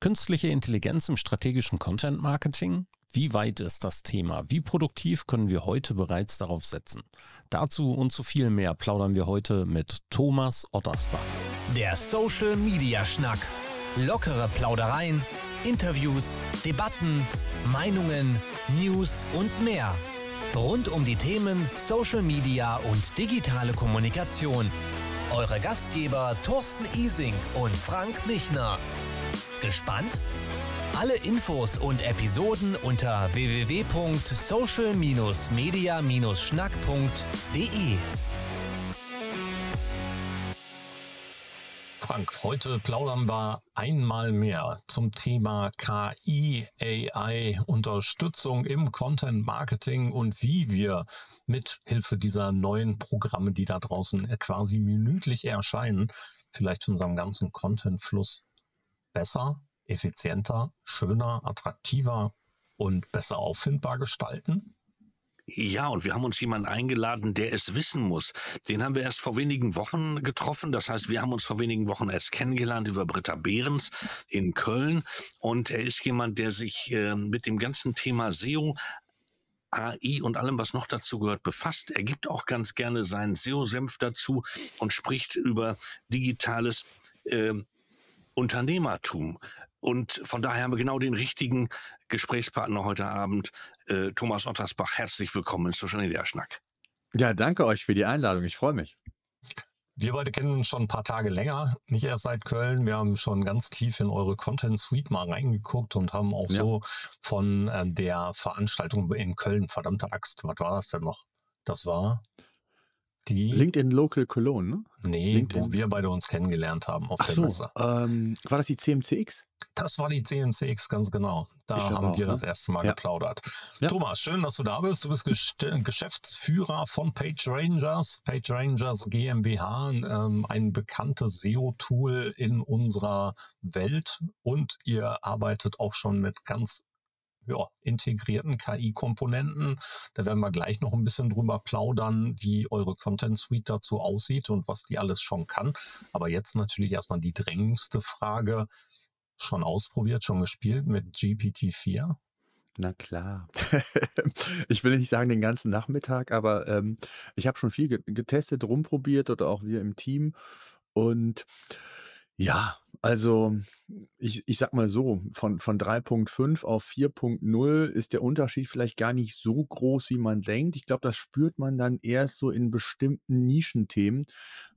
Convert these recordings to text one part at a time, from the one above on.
Künstliche Intelligenz im strategischen Content Marketing? Wie weit ist das Thema? Wie produktiv können wir heute bereits darauf setzen? Dazu und zu viel mehr plaudern wir heute mit Thomas Ottersbach. Der Social Media Schnack. Lockere Plaudereien, Interviews, Debatten, Meinungen, News und mehr. Rund um die Themen Social Media und digitale Kommunikation. Eure Gastgeber Thorsten Ising und Frank Michner. Gespannt? Alle Infos und Episoden unter www.social-media-schnack.de. Frank, heute plaudern wir einmal mehr zum Thema KI, AI, Unterstützung im Content Marketing und wie wir mit Hilfe dieser neuen Programme, die da draußen quasi minütlich erscheinen, vielleicht unserem ganzen Content-Fluss besser, effizienter, schöner, attraktiver und besser auffindbar gestalten? Ja, und wir haben uns jemanden eingeladen, der es wissen muss. Den haben wir erst vor wenigen Wochen getroffen. Das heißt, wir haben uns vor wenigen Wochen erst kennengelernt über Britta Behrens in Köln. Und er ist jemand, der sich äh, mit dem ganzen Thema SEO AI und allem, was noch dazu gehört, befasst. Er gibt auch ganz gerne seinen SEO-Senf dazu und spricht über digitales äh, Unternehmertum. Und von daher haben wir genau den richtigen Gesprächspartner heute Abend, äh, Thomas Ottersbach. Herzlich willkommen in Social Media Schnack. Ja, danke euch für die Einladung. Ich freue mich. Wir beide kennen uns schon ein paar Tage länger, nicht erst seit Köln. Wir haben schon ganz tief in eure Content Suite mal reingeguckt und haben auch ja. so von äh, der Veranstaltung in Köln, verdammte Axt, was war das denn noch? Das war die. LinkedIn Local Cologne, ne? Nee, LinkedIn. wo wir beide uns kennengelernt haben auf Ach der so, Messe. Ähm, war das die CMCX? Das war die CMCX, ganz genau. Da ich haben wir auch, das ne? erste Mal ja. geplaudert. Ja. Thomas, schön, dass du da bist. Du bist Geschäftsführer von Page Rangers. Page Rangers GmbH, ähm, ein bekanntes SEO-Tool in unserer Welt. Und ihr arbeitet auch schon mit ganz ja, integrierten KI-Komponenten. Da werden wir gleich noch ein bisschen drüber plaudern, wie eure Content Suite dazu aussieht und was die alles schon kann. Aber jetzt natürlich erstmal die drängendste Frage. Schon ausprobiert, schon gespielt mit GPT-4? Na klar. ich will nicht sagen den ganzen Nachmittag, aber ähm, ich habe schon viel getestet, rumprobiert oder auch wir im Team. Und ja, also ich, ich sag mal so, von, von 3.5 auf 4.0 ist der Unterschied vielleicht gar nicht so groß, wie man denkt. Ich glaube, das spürt man dann erst so in bestimmten Nischenthemen,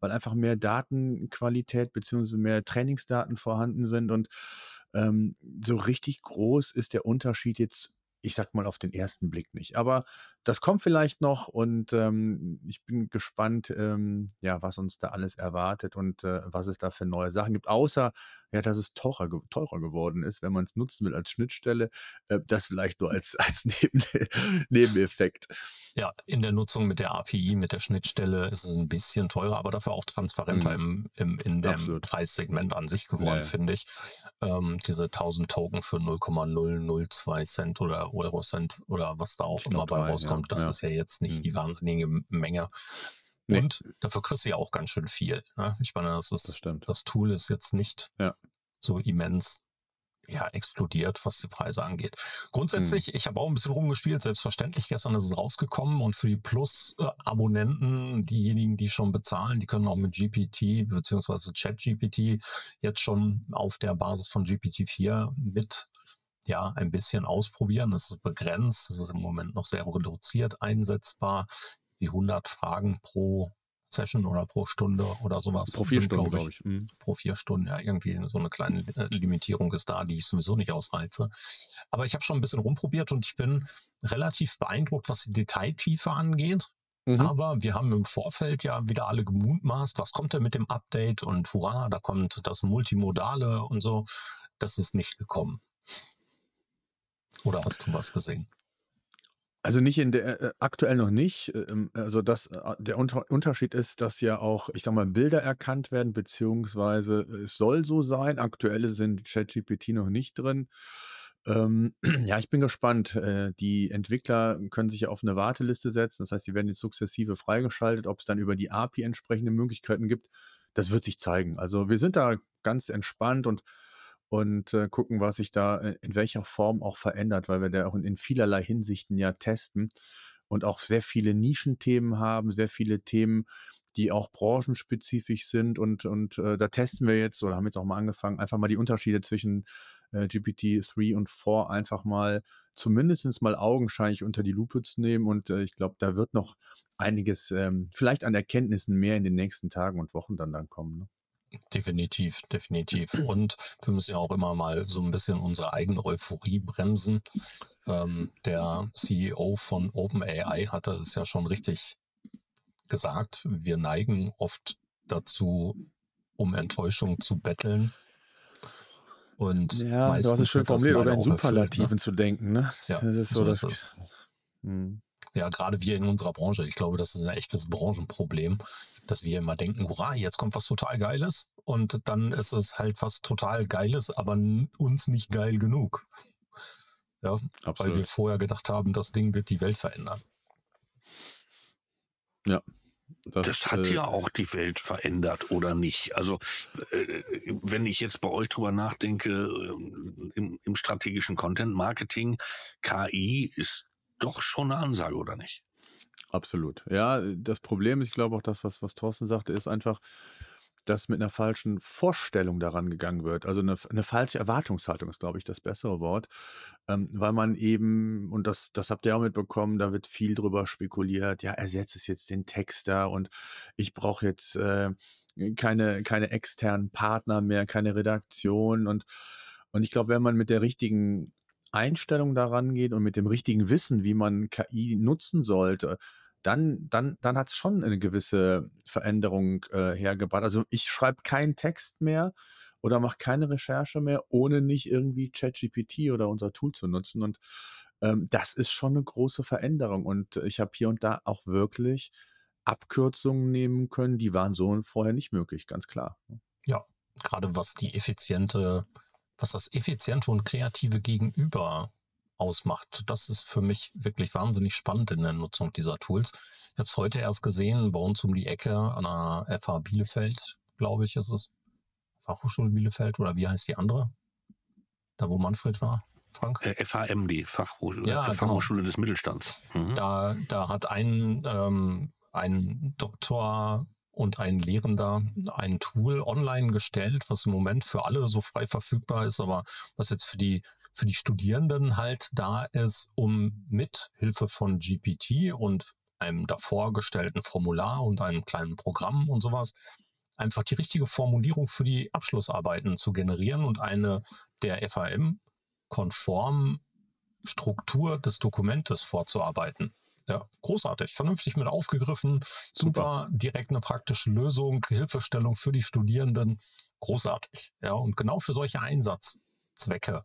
weil einfach mehr Datenqualität bzw. mehr Trainingsdaten vorhanden sind und ähm, so richtig groß ist der Unterschied jetzt ich sag mal auf den ersten Blick nicht. Aber das kommt vielleicht noch und ähm, ich bin gespannt, ähm, ja, was uns da alles erwartet und äh, was es da für neue Sachen gibt. Außer ja, dass es teurer, teurer geworden ist, wenn man es nutzen will als Schnittstelle. Äh, das vielleicht nur als, als Neben Nebeneffekt. Ja, in der Nutzung mit der API, mit der Schnittstelle ist es ein bisschen teurer, aber dafür auch transparenter mhm. im, im, in dem Absolut. Preissegment an sich geworden, ja. finde ich. Ähm, diese 1000 Token für 0,002 Cent oder Euro Cent oder was da auch ich immer bei rauskommt, ja. das ja. ist ja jetzt nicht mhm. die wahnsinnige Menge. Nee. Und dafür kriegst du ja auch ganz schön viel. Ne? Ich meine, das ist, das, das, Tool ist jetzt nicht ja. so immens ja, explodiert, was die Preise angeht. Grundsätzlich, hm. ich habe auch ein bisschen rumgespielt, selbstverständlich. Gestern ist es rausgekommen und für die Plus-Abonnenten, diejenigen, die schon bezahlen, die können auch mit GPT bzw. ChatGPT jetzt schon auf der Basis von GPT-4 mit ja, ein bisschen ausprobieren. Es ist begrenzt, es ist im Moment noch sehr reduziert einsetzbar die 100 Fragen pro Session oder pro Stunde oder sowas. Pro vier Stunden, glaube ich. Mhm. Pro vier Stunden, ja, irgendwie so eine kleine äh, Limitierung ist da, die ich sowieso nicht ausreize. Aber ich habe schon ein bisschen rumprobiert und ich bin relativ beeindruckt, was die Detailtiefe angeht. Mhm. Aber wir haben im Vorfeld ja wieder alle gemutmaßt, was kommt denn mit dem Update und hurra, da kommt das Multimodale und so. Das ist nicht gekommen. Oder hast du was gesehen? Also nicht in der äh, aktuell noch nicht. Ähm, also das äh, der Unter Unterschied ist, dass ja auch, ich sag mal, Bilder erkannt werden, beziehungsweise es soll so sein. Aktuelle sind ChatGPT noch nicht drin. Ähm, ja, ich bin gespannt. Äh, die Entwickler können sich ja auf eine Warteliste setzen. Das heißt, sie werden jetzt sukzessive freigeschaltet. Ob es dann über die API entsprechende Möglichkeiten gibt, das wird sich zeigen. Also wir sind da ganz entspannt und und äh, gucken, was sich da äh, in welcher Form auch verändert, weil wir da auch in, in vielerlei Hinsichten ja testen und auch sehr viele Nischenthemen haben, sehr viele Themen, die auch branchenspezifisch sind und, und äh, da testen wir jetzt oder haben jetzt auch mal angefangen, einfach mal die Unterschiede zwischen äh, GPT-3 und 4 einfach mal zumindest mal augenscheinlich unter die Lupe zu nehmen und äh, ich glaube, da wird noch einiges ähm, vielleicht an Erkenntnissen mehr in den nächsten Tagen und Wochen dann dann kommen. Ne? Definitiv, definitiv. Und wir müssen ja auch immer mal so ein bisschen unsere eigene Euphorie bremsen. Ähm, der CEO von OpenAI hatte es ja schon richtig gesagt. Wir neigen oft dazu, um Enttäuschung zu betteln. Und ja, du hast es schön formuliert, oder in Superlativen erfüllt, ne? zu denken, ne? Ja, das ist so, so das. Hm. Ja, gerade wir in unserer Branche. Ich glaube, das ist ein echtes Branchenproblem, dass wir immer denken, hurra, jetzt kommt was total Geiles und dann ist es halt was total Geiles, aber uns nicht geil genug. Ja, Absolut. weil wir vorher gedacht haben, das Ding wird die Welt verändern. Ja, das, das, hat äh, ja auch die Welt verändert, oder nicht? Also, äh, wenn ich jetzt bei euch drüber nachdenke, äh, im, im, strategischen Content Marketing, KI ist doch schon eine Ansage, oder nicht? Absolut. Ja, das Problem ist, ich glaube auch das, was, was Thorsten sagte, ist einfach, dass mit einer falschen Vorstellung daran gegangen wird. Also eine, eine falsche Erwartungshaltung ist, glaube ich, das bessere Wort, ähm, weil man eben, und das, das habt ihr auch mitbekommen, da wird viel drüber spekuliert, ja, ersetzt es jetzt den Texter und ich brauche jetzt äh, keine, keine externen Partner mehr, keine Redaktion und, und ich glaube, wenn man mit der richtigen Einstellung daran geht und mit dem richtigen Wissen, wie man KI nutzen sollte, dann, dann, dann hat es schon eine gewisse Veränderung äh, hergebracht. Also ich schreibe keinen Text mehr oder mache keine Recherche mehr, ohne nicht irgendwie ChatGPT oder unser Tool zu nutzen. Und ähm, das ist schon eine große Veränderung. Und ich habe hier und da auch wirklich Abkürzungen nehmen können, die waren so vorher nicht möglich, ganz klar. Ja, gerade was die effiziente, was das effiziente und kreative Gegenüber ausmacht. Das ist für mich wirklich wahnsinnig spannend in der Nutzung dieser Tools. Ich habe es heute erst gesehen, bei uns um die Ecke an der FH Bielefeld, glaube ich, ist es. Fachhochschule Bielefeld oder wie heißt die andere? Da, wo Manfred war. Frank? Äh, FHMD, Fachhochschule, ja, Fachhochschule genau. des Mittelstands. Mhm. Da, da hat ein, ähm, ein Doktor und ein Lehrender ein Tool online gestellt, was im Moment für alle so frei verfügbar ist, aber was jetzt für die für die Studierenden halt da ist, um mit Hilfe von GPT und einem davor gestellten Formular und einem kleinen Programm und sowas einfach die richtige Formulierung für die Abschlussarbeiten zu generieren und eine der FAM-konform Struktur des Dokumentes vorzuarbeiten. Ja, großartig, vernünftig mit aufgegriffen, super, super, direkt eine praktische Lösung, Hilfestellung für die Studierenden, großartig. Ja, und genau für solche Einsatzzwecke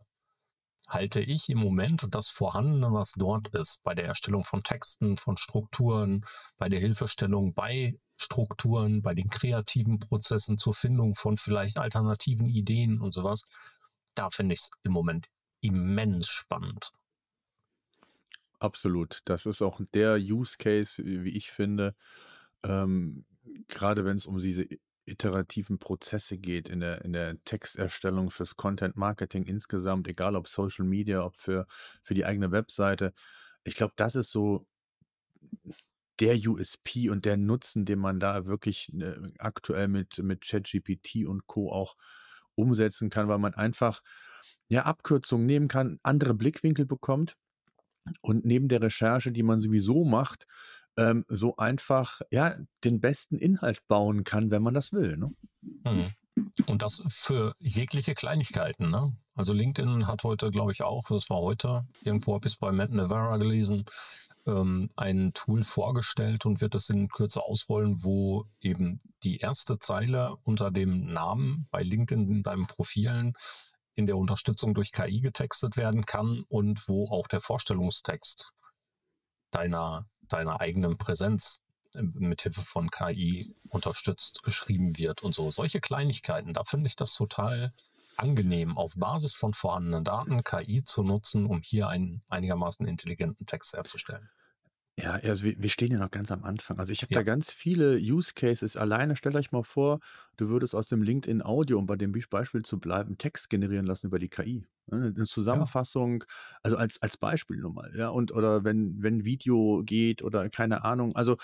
halte ich im Moment das Vorhandene, was dort ist, bei der Erstellung von Texten, von Strukturen, bei der Hilfestellung bei Strukturen, bei den kreativen Prozessen zur Findung von vielleicht alternativen Ideen und sowas, da finde ich es im Moment immens spannend. Absolut. Das ist auch der Use Case, wie ich finde, ähm, gerade wenn es um diese iterativen Prozesse geht in der, in der Texterstellung fürs Content Marketing insgesamt, egal ob Social Media, ob für, für die eigene Webseite. Ich glaube, das ist so der USP und der Nutzen, den man da wirklich äh, aktuell mit, mit ChatGPT und Co. auch umsetzen kann, weil man einfach ja, Abkürzungen nehmen kann, andere Blickwinkel bekommt und neben der Recherche, die man sowieso macht, ähm, so einfach ja den besten Inhalt bauen kann, wenn man das will. Ne? Mhm. Und das für jegliche Kleinigkeiten. Ne? Also LinkedIn hat heute, glaube ich, auch, das war heute, irgendwo habe ich es bei Matt Navarra gelesen, ähm, ein Tool vorgestellt und wird es in Kürze ausrollen, wo eben die erste Zeile unter dem Namen bei LinkedIn in deinen Profilen in der Unterstützung durch KI getextet werden kann und wo auch der Vorstellungstext deiner deiner eigenen Präsenz äh, mit Hilfe von KI unterstützt geschrieben wird und so. Solche Kleinigkeiten, da finde ich das total angenehm, auf Basis von vorhandenen Daten KI zu nutzen, um hier einen einigermaßen intelligenten Text herzustellen. Ja, also wir, wir stehen ja noch ganz am Anfang. Also ich habe da Ja, ganz viele Use Cases. Alleine stellt euch mal vor, du würdest aus dem LinkedIn Audio, um bei dem Beispiel zu bleiben, Text generieren lassen über die KI. Ne, Eine ja, Zusammenfassung, also als, als Beispiel nur mal, ja, und oder wenn, wenn Video geht oder keine Ahnung, also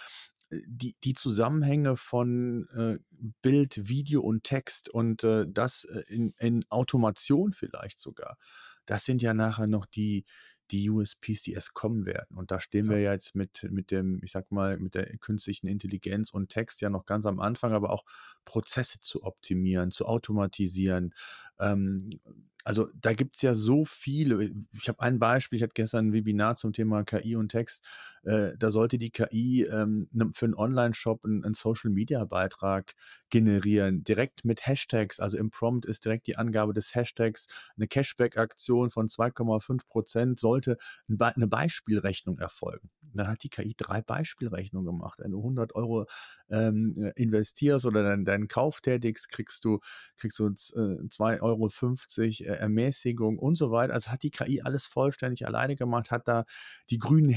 äh, die, die Zusammenhänge von äh, Bild, Video und Text und äh, das äh, in, in Automation vielleicht sogar, das sind ja nachher noch die, die USPs, die erst kommen werden. Und da stehen wir ja. ja jetzt mit, mit dem, ich sag mal, mit der künstlichen Intelligenz und Text ja noch ganz am Anfang, aber auch Prozesse zu optimieren, zu automatisieren. Ähm, also da gibt es ja so viele. Ich habe ein Beispiel, ich hatte gestern ein Webinar zum Thema KI und Text. Äh, da sollte die KI ähm, ne- für einen Online-Shop einen, einen Social-Media-Beitrag generieren, direkt mit Hashtags. Also im Prompt ist direkt die Angabe des Hashtags. Eine Cashback-Aktion von 2,5 Prozent sollte eine Beispielrechnung erfolgen. Dann hat die KI drei Beispielrechnungen gemacht. Wenn du 100 Euro ähm, äh, investierst oder deinen, deinen Kauf tätigst, kriegst du, kriegst du z- äh, 2,50 Euro äh, Ermäßigung und so weiter. Also hat die KI alles vollständig alleine gemacht, hat da die grünen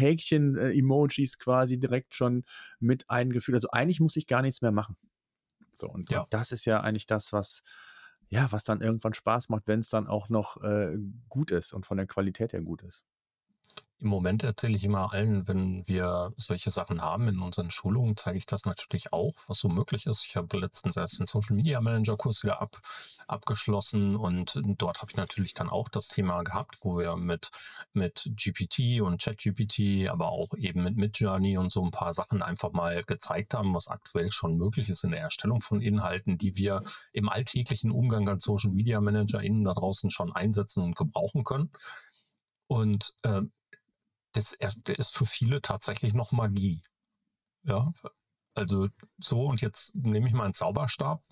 Häkchen-Emojis quasi direkt schon mit eingefügt. Also eigentlich muss ich gar nichts mehr machen. So, und, und Ja. das ist ja eigentlich das, was, ja, was dann irgendwann Spaß macht, wenn es dann auch noch äh, gut ist und von der Qualität her gut ist. Im Moment erzähle ich immer allen, wenn wir solche Sachen haben in unseren Schulungen, zeige ich das natürlich auch, was so möglich ist. Ich habe letztens erst den Social Media Manager Kurs wieder ab, abgeschlossen und dort habe ich natürlich dann auch das Thema gehabt, wo wir mit, mit GPT und ChatGPT, aber auch eben mit Midjourney und so ein paar Sachen einfach mal gezeigt haben, was aktuell schon möglich ist in der Erstellung von Inhalten, die wir im alltäglichen Umgang als Social Media Manager innen da draußen schon einsetzen und gebrauchen können. Und äh, das ist für viele tatsächlich noch Magie. Ja, also so und jetzt nehme ich meinen Zauberstab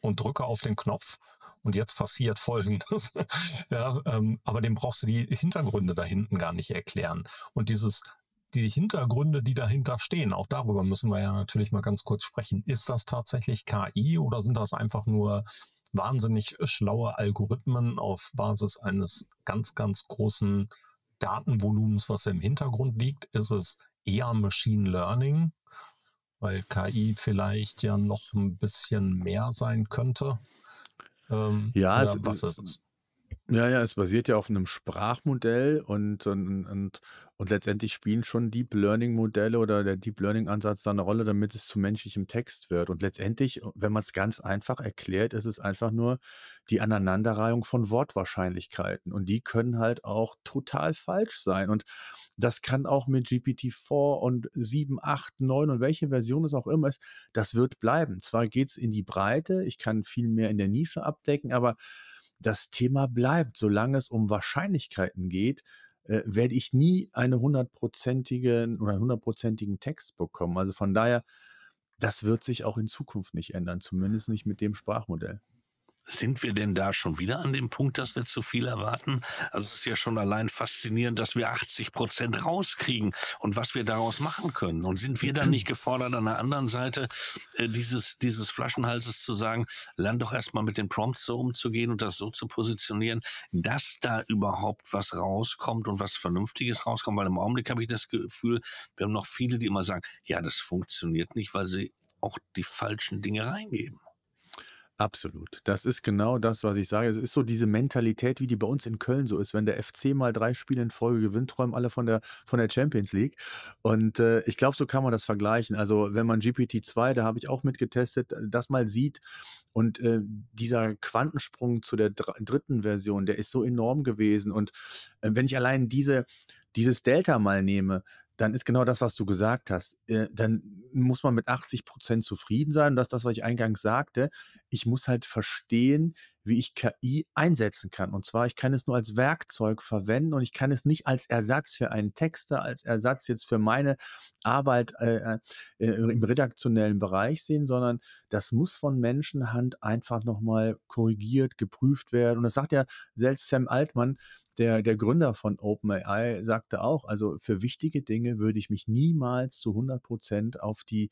und drücke auf den Knopf und jetzt passiert Folgendes. ja, ähm, aber dem brauchst du die Hintergründe da hinten gar nicht erklären. Und dieses die Hintergründe, die dahinter stehen, auch darüber müssen wir ja natürlich mal ganz kurz sprechen. Ist das tatsächlich KI oder sind das einfach nur wahnsinnig schlaue Algorithmen auf Basis eines ganz, ganz großen Datenvolumens, was im Hintergrund liegt? Ist es eher Machine Learning, weil KI vielleicht ja noch ein bisschen mehr sein könnte? Ähm, ja, es, was ist es? Ja, ja, es basiert ja auf einem Sprachmodell und, und, und, und letztendlich spielen schon Deep Learning-Modelle oder der Deep Learning-Ansatz da eine Rolle, damit es zu menschlichem Text wird. Und letztendlich, wenn man es ganz einfach erklärt, ist es einfach nur die Aneinanderreihung von Wortwahrscheinlichkeiten. Und die können halt auch total falsch sein. Und das kann auch mit GPT-4 und 7, 8, 9 und welche Version es auch immer ist, das wird bleiben. Zwar geht es in die Breite, ich kann viel mehr in der Nische abdecken, aber das Thema bleibt. Solange es um Wahrscheinlichkeiten geht, äh, werde ich nie einen hundertprozentigen oder hundertprozentigen Text bekommen. Also von daher, das wird sich auch in Zukunft nicht ändern, zumindest nicht mit dem Sprachmodell. Sind wir denn da schon wieder an dem Punkt, dass wir zu viel erwarten? Also es ist ja schon allein faszinierend, dass wir 80 Prozent rauskriegen und was wir daraus machen können. Und sind wir dann nicht gefordert, an der anderen Seite äh, dieses, dieses Flaschenhalses zu sagen, lern doch erstmal mit den Prompts so umzugehen und das so zu positionieren, dass da überhaupt was rauskommt und was Vernünftiges rauskommt? Weil im Augenblick habe ich das Gefühl, wir haben noch viele, die immer sagen, ja, das funktioniert nicht, weil sie auch die falschen Dinge reingeben. Absolut. Das ist genau das, was ich sage. Es ist so diese Mentalität, wie die bei uns in Köln so ist. Wenn der FC mal drei Spiele in Folge gewinnt, träumen alle von der, von der Champions League. Und äh, ich glaube, so kann man das vergleichen. Also wenn man GPT-2, da habe ich auch mitgetestet, äh, das mal sieht und äh, dieser Quantensprung zu der dr dritten Version, der ist so enorm gewesen. Und äh, wenn ich allein diese, dieses Delta mal nehme, dann ist genau das, was du gesagt hast. Äh, dann muss man mit 80 Prozent zufrieden sein. Und das ist das, was ich eingangs sagte. Ich muss halt verstehen, wie ich KI einsetzen kann. Und zwar, ich kann es nur als Werkzeug verwenden und ich kann es nicht als Ersatz für einen Texter, als Ersatz jetzt für meine Arbeit äh, äh, im redaktionellen Bereich sehen, sondern das muss von Menschenhand einfach nochmal korrigiert, geprüft werden. Und das sagt ja selbst Sam Altmann, der, der Gründer von OpenAI sagte auch, also für wichtige Dinge würde ich mich niemals zu 100 Prozent auf die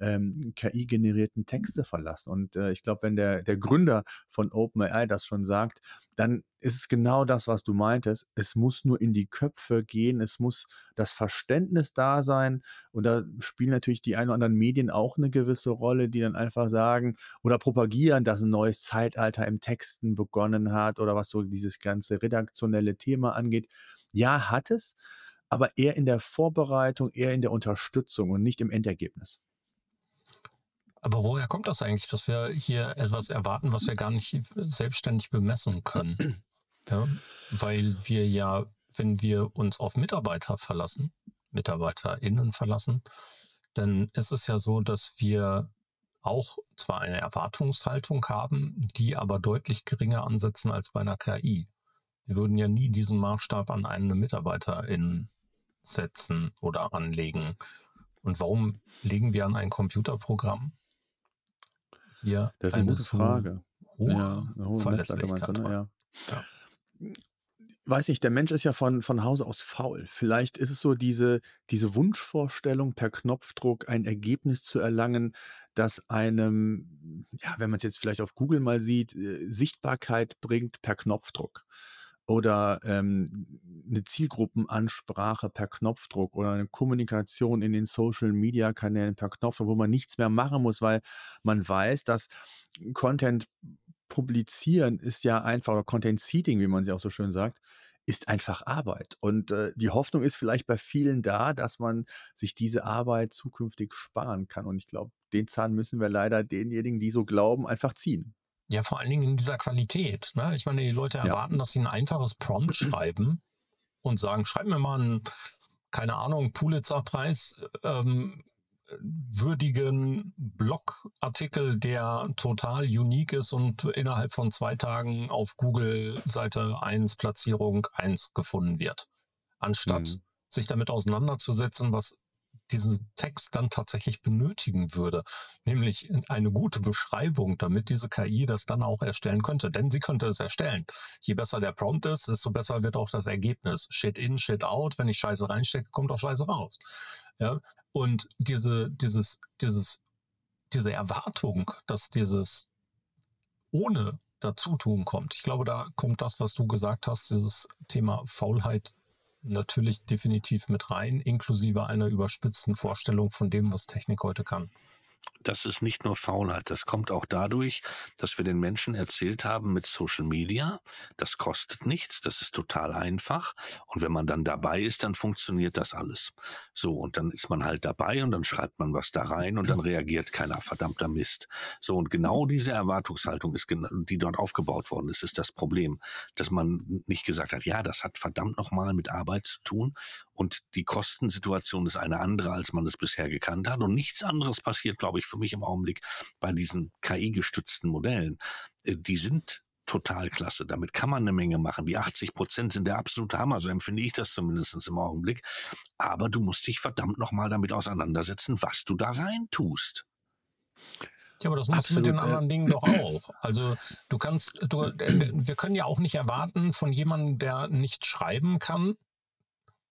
ähm, KI-generierten Texte verlassen. Und äh, ich glaube, wenn der, der Gründer von OpenAI das schon sagt, dann ist es genau das, was du meintest. Es muss nur in die Köpfe gehen, es muss das Verständnis da sein. Und da spielen natürlich die ein oder anderen Medien auch eine gewisse Rolle, die dann einfach sagen oder propagieren, dass ein neues Zeitalter im Texten begonnen hat oder was so dieses ganze redaktionelle Thema angeht. Ja, hat es, aber eher in der Vorbereitung, eher in der Unterstützung und nicht im Endergebnis. Aber woher kommt das eigentlich, dass wir hier etwas erwarten, was wir gar nicht selbstständig bemessen können? Ja, weil wir ja, wenn wir uns auf Mitarbeiter verlassen, MitarbeiterInnen verlassen, dann ist es ja so, dass wir auch zwar eine Erwartungshaltung haben, die aber deutlich geringer ansetzen als bei einer KI. Wir würden ja nie diesen Maßstab an eine Mitarbeiterin setzen oder anlegen. Und warum legen wir an ein Computerprogramm hier das ist eine, gute Frage. Hohe ja, eine hohe ne? ja. ja. Weiß nicht, der Mensch ist ja von, von Hause aus faul. Vielleicht ist es so diese, diese Wunschvorstellung, per Knopfdruck ein Ergebnis zu erlangen, das einem, ja, wenn man es jetzt vielleicht auf Google mal sieht, äh, Sichtbarkeit bringt per Knopfdruck oder ähm, eine Zielgruppenansprache per Knopfdruck oder eine Kommunikation in den Social-Media-Kanälen per Knopfdruck, wo man nichts mehr machen muss, weil man weiß, dass Content publizieren ist ja einfach, oder Content Seeding, wie man sie auch so schön sagt, ist einfach Arbeit. Und äh, die Hoffnung ist vielleicht bei vielen da, dass man sich diese Arbeit zukünftig sparen kann. Und ich glaube, den Zahn müssen wir leider denjenigen, die so glauben, einfach ziehen. Ja, vor allen Dingen in dieser Qualität. Ne? Ich meine, die Leute erwarten, ja. dass sie ein einfaches Prompt schreiben und sagen, schreib mir mal einen, keine Ahnung, Pulitzer-Preis ähm, würdigen Blogartikel, der total unique ist und innerhalb von zwei Tagen auf Google Seite 1 Platzierung 1 gefunden wird. Anstatt mhm. sich damit auseinanderzusetzen, was diesen Text dann tatsächlich benötigen würde, nämlich eine gute Beschreibung, damit diese KI das dann auch erstellen könnte. Denn sie könnte es erstellen. Je besser der Prompt ist, desto besser wird auch das Ergebnis. Shit in, shit out. Wenn ich Scheiße reinstecke, kommt auch Scheiße raus. Ja? Und diese, dieses, dieses, diese Erwartung, dass dieses ohne Dazutun kommt. Ich glaube, da kommt das, was du gesagt hast, dieses Thema Faulheit natürlich definitiv mit rein, inklusive einer überspitzten Vorstellung von dem, was Technik heute kann das ist nicht nur Faulheit, das kommt auch dadurch, dass wir den Menschen erzählt haben mit Social Media, das kostet nichts, das ist total einfach und wenn man dann dabei ist, dann funktioniert das alles. So und dann ist man halt dabei und dann schreibt man was da rein und dann reagiert keiner, verdammter Mist. So und genau diese Erwartungshaltung ist, die dort aufgebaut worden ist, ist das Problem, dass man nicht gesagt hat, ja, das hat verdammt nochmal mit Arbeit zu tun und die Kostensituation ist eine andere, als man es bisher gekannt hat und nichts anderes passiert, glaube ich, für mich im Augenblick bei diesen KI-gestützten Modellen. Äh, die sind total klasse. Damit kann man eine Menge machen. Die 80 Prozent sind der absolute Hammer, so empfinde ich das zumindest im Augenblick. Aber du musst dich verdammt nochmal damit auseinandersetzen, was du da rein tust. Ja, aber das musst Absolut, du mit den anderen Dingen doch auch. Also du kannst, du, äh, wir können ja auch nicht erwarten von jemandem, der nicht schreiben kann,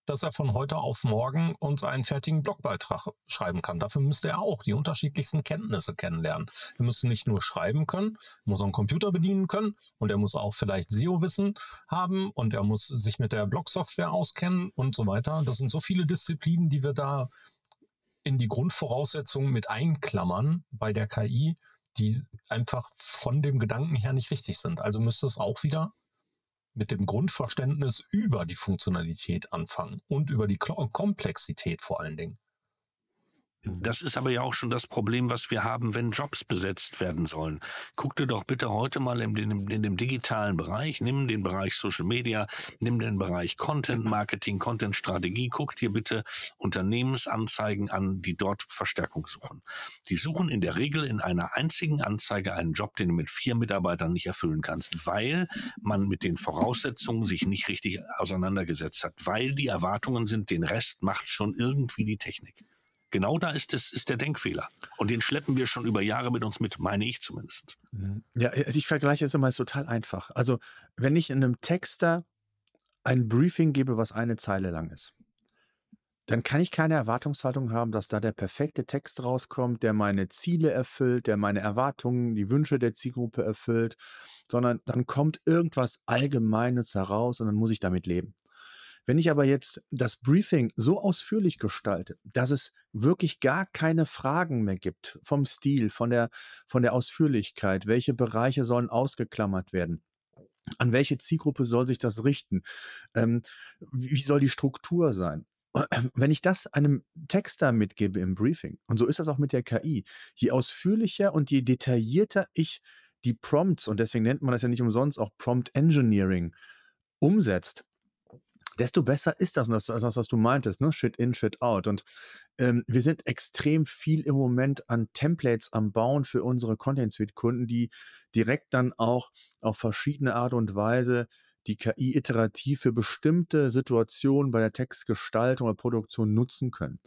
dass er von heute auf morgen uns einen fertigen Blogbeitrag schreiben kann. Dafür müsste er auch die unterschiedlichsten Kenntnisse kennenlernen. Er müsste nicht nur schreiben können, muss einen Computer bedienen können und er muss auch vielleicht SEO-Wissen haben und er muss sich mit der Blogsoftware auskennen und so weiter. Das sind so viele Disziplinen, die wir da in die Grundvoraussetzungen mit einklammern bei der KI, die einfach von dem Gedanken her nicht richtig sind. Also müsste es auch wieder mit dem Grundverständnis über die Funktionalität anfangen und über die Komplexität vor allen Dingen. Das ist aber ja auch schon das Problem, was wir haben, wenn Jobs besetzt werden sollen. Guck dir doch bitte heute mal in, in, in, dem digitalen Bereich, nimm den Bereich Social Media, nimm den Bereich Content Marketing, Content Strategie, guck dir bitte Unternehmensanzeigen an, die dort Verstärkung suchen. Die suchen in der Regel in einer einzigen Anzeige einen Job, den du mit vier Mitarbeitern nicht erfüllen kannst, weil man mit den Voraussetzungen sich nicht richtig auseinandergesetzt hat, weil die Erwartungen sind, den Rest macht schon irgendwie die Technik. Genau da ist, es, ist der Denkfehler. Und den schleppen wir schon über Jahre mit uns mit, meine ich zumindest. Mhm. Ja, also ich vergleiche es immer ist total einfach. Also, wenn ich in einem Texter ein Briefing gebe, was eine Zeile lang ist, dann kann ich keine Erwartungshaltung haben, dass da der perfekte Text rauskommt, der meine Ziele erfüllt, der meine Erwartungen, die Wünsche der Zielgruppe erfüllt, sondern dann kommt irgendwas Allgemeines heraus und dann muss ich damit leben. Wenn ich aber jetzt das Briefing so ausführlich gestalte, dass es wirklich gar keine Fragen mehr gibt vom Stil, von der, von der Ausführlichkeit, welche Bereiche sollen ausgeklammert werden, an welche Zielgruppe soll sich das richten? Ähm, wie soll die Struktur sein? wenn ich das einem Texter mitgebe im Briefing, und so ist das auch mit der KI, je ausführlicher und je detaillierter ich die Prompts, und deswegen nennt man das ja nicht umsonst auch Prompt Engineering, umsetzt, desto besser ist das. Und das ist das, was du meintest, ne? Shit in, shit out. Und ähm, wir sind extrem viel im Moment an Templates am Bauen für unsere Content Suite-Kunden, die direkt dann auch auf verschiedene Art und Weise die KI iterativ für bestimmte Situationen bei der Textgestaltung oder Produktion nutzen können.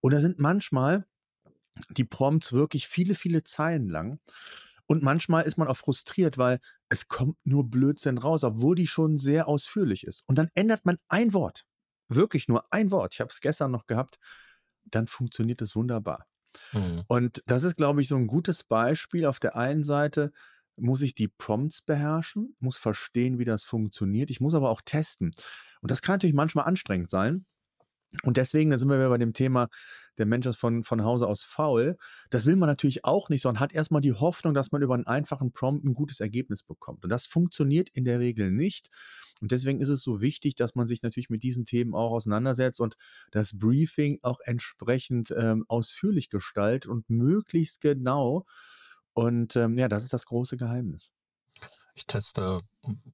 Und da sind manchmal die Prompts wirklich viele, viele Zeilen lang. Und manchmal ist man auch frustriert, weil es kommt nur Blödsinn raus, obwohl die schon sehr ausführlich ist. Und dann ändert man ein Wort. Wirklich nur ein Wort. Ich habe es gestern noch gehabt. Dann funktioniert es wunderbar. Mhm. Und das ist, glaube ich, so ein gutes Beispiel auf der einen Seite, muss ich die Prompts beherrschen, muss verstehen, wie das funktioniert. Ich muss aber auch testen. Und das kann natürlich manchmal anstrengend sein. Und deswegen, da sind wir bei dem Thema, der Mensch ist von, von Hause aus faul. Das will man natürlich auch nicht, sondern hat erstmal die Hoffnung, dass man über einen einfachen Prompt ein gutes Ergebnis bekommt. Und das funktioniert in der Regel nicht. Und deswegen ist es so wichtig, dass man sich natürlich mit diesen Themen auch auseinandersetzt und das Briefing auch entsprechend ähm, ausführlich gestaltet und möglichst genau und ähm, ja, das ist das große Geheimnis. Ich teste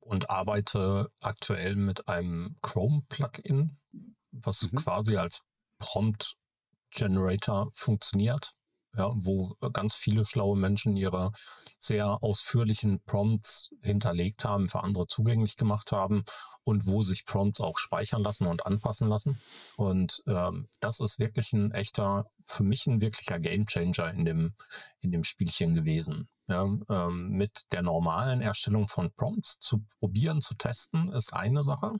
und arbeite aktuell mit einem Chrome-Plugin, was mhm. quasi als Prompt Generator funktioniert ja, wo ganz viele schlaue Menschen ihre sehr ausführlichen Prompts hinterlegt haben, für andere zugänglich gemacht haben und wo sich Prompts auch speichern lassen und anpassen lassen. Und ähm, das ist wirklich ein echter, für mich ein wirklicher Gamechanger in dem, in dem Spielchen gewesen. Ja, ähm, mit der normalen Erstellung von Prompts zu probieren, zu testen, ist eine Sache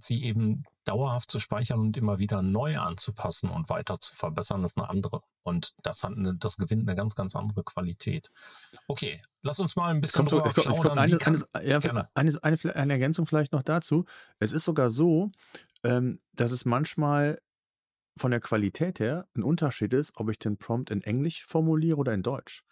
sie eben dauerhaft zu speichern und immer wieder neu anzupassen und weiter zu verbessern, ist eine andere. Und das, hat eine, das gewinnt eine ganz, ganz andere Qualität. Okay, lass uns mal ein bisschen es kommt, es kommt, es kommt eine, eine, ja, eine, eine, eine, Ergänzung vielleicht noch dazu. Es ist sogar so, ähm, dass es manchmal von der Qualität her ein Unterschied ist, ob ich den Prompt in Englisch formuliere oder in Deutsch.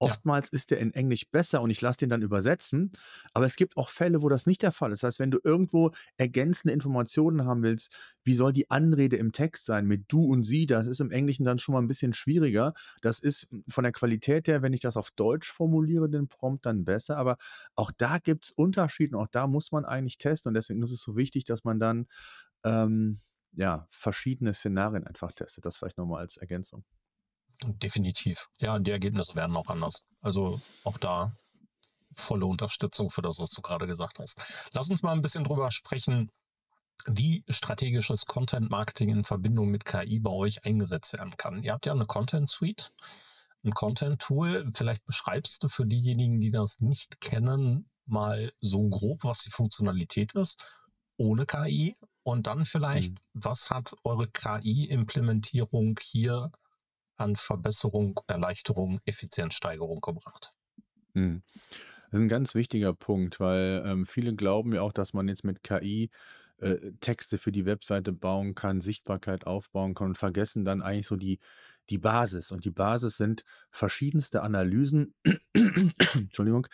Oftmals ja. ist der in Englisch besser und ich lasse den dann übersetzen. Aber es gibt auch Fälle, wo das nicht der Fall ist. Das heißt, wenn du irgendwo ergänzende Informationen haben willst, wie soll die Anrede im Text sein mit du und sie, das ist im Englischen dann schon mal ein bisschen schwieriger. Das ist von der Qualität her, wenn ich das auf Deutsch formuliere, den Prompt dann besser. Aber auch da gibt es Unterschiede und auch da muss man eigentlich testen. Und deswegen ist es so wichtig, dass man dann ähm, ja, verschiedene Szenarien einfach testet. Das vielleicht nochmal als Ergänzung. Definitiv. Ja, die Ergebnisse werden auch anders. Also auch da volle Unterstützung für das, was du gerade gesagt hast. Lass uns mal ein bisschen drüber sprechen, wie strategisches Content Marketing in Verbindung mit KI bei euch eingesetzt werden kann. Ihr habt ja eine Content Suite, ein Content Tool. Vielleicht beschreibst du für diejenigen, die das nicht kennen, mal so grob, was die Funktionalität ist, ohne KI. Und dann vielleicht, mhm. was hat eure KI-Implementierung hier an Verbesserung, Erleichterung, Effizienzsteigerung gebracht. Hm. Das ist ein ganz wichtiger Punkt, weil ähm, viele glauben ja auch, dass man jetzt mit KI äh, Texte für die Webseite bauen kann, Sichtbarkeit aufbauen kann und vergessen dann eigentlich so die, die Basis. Und die Basis sind verschiedenste Analysen, Entschuldigung,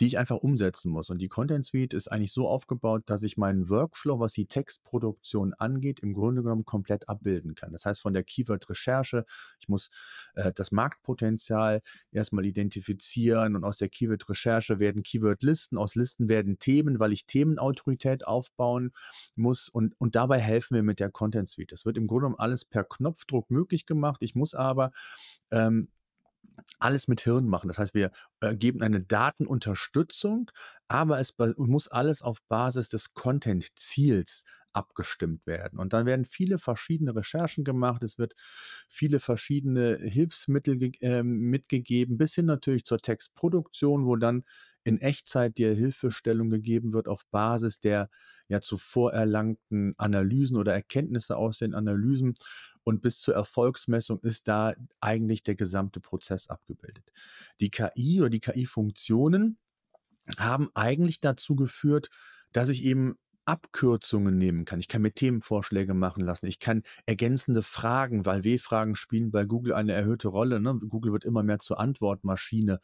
die ich einfach umsetzen muss. Und die Content Suite ist eigentlich so aufgebaut, dass ich meinen Workflow, was die Textproduktion angeht, im Grunde genommen komplett abbilden kann. Das heißt, von der Keyword-Recherche, ich muss äh, das Marktpotenzial erstmal identifizieren und aus der Keyword-Recherche werden Keyword-Listen, aus Listen werden Themen, weil ich Themenautorität aufbauen muss. Und, und dabei helfen wir mit der Content Suite. Das wird im Grunde genommen alles per Knopfdruck möglich gemacht. Ich muss aber ähm, alles mit Hirn machen. Das heißt, wir äh, geben eine Datenunterstützung, aber es muss alles auf Basis des Content-Ziels abgestimmt werden. Und dann werden viele verschiedene Recherchen gemacht, es wird viele verschiedene Hilfsmittel äh, mitgegeben, bis hin natürlich zur Textproduktion, wo dann in Echtzeit dir Hilfestellung gegeben wird auf Basis der ja zu vorerlangten Analysen oder Erkenntnisse aus den Analysen und bis zur Erfolgsmessung ist da eigentlich der gesamte Prozess abgebildet. Die KI oder die KI-Funktionen haben eigentlich dazu geführt, dass ich eben Abkürzungen nehmen kann. Ich kann mir Themenvorschläge machen lassen. Ich kann ergänzende Fragen, weil W-Fragen spielen bei Google eine erhöhte Rolle. Ne? Google wird immer mehr zur Antwortmaschine.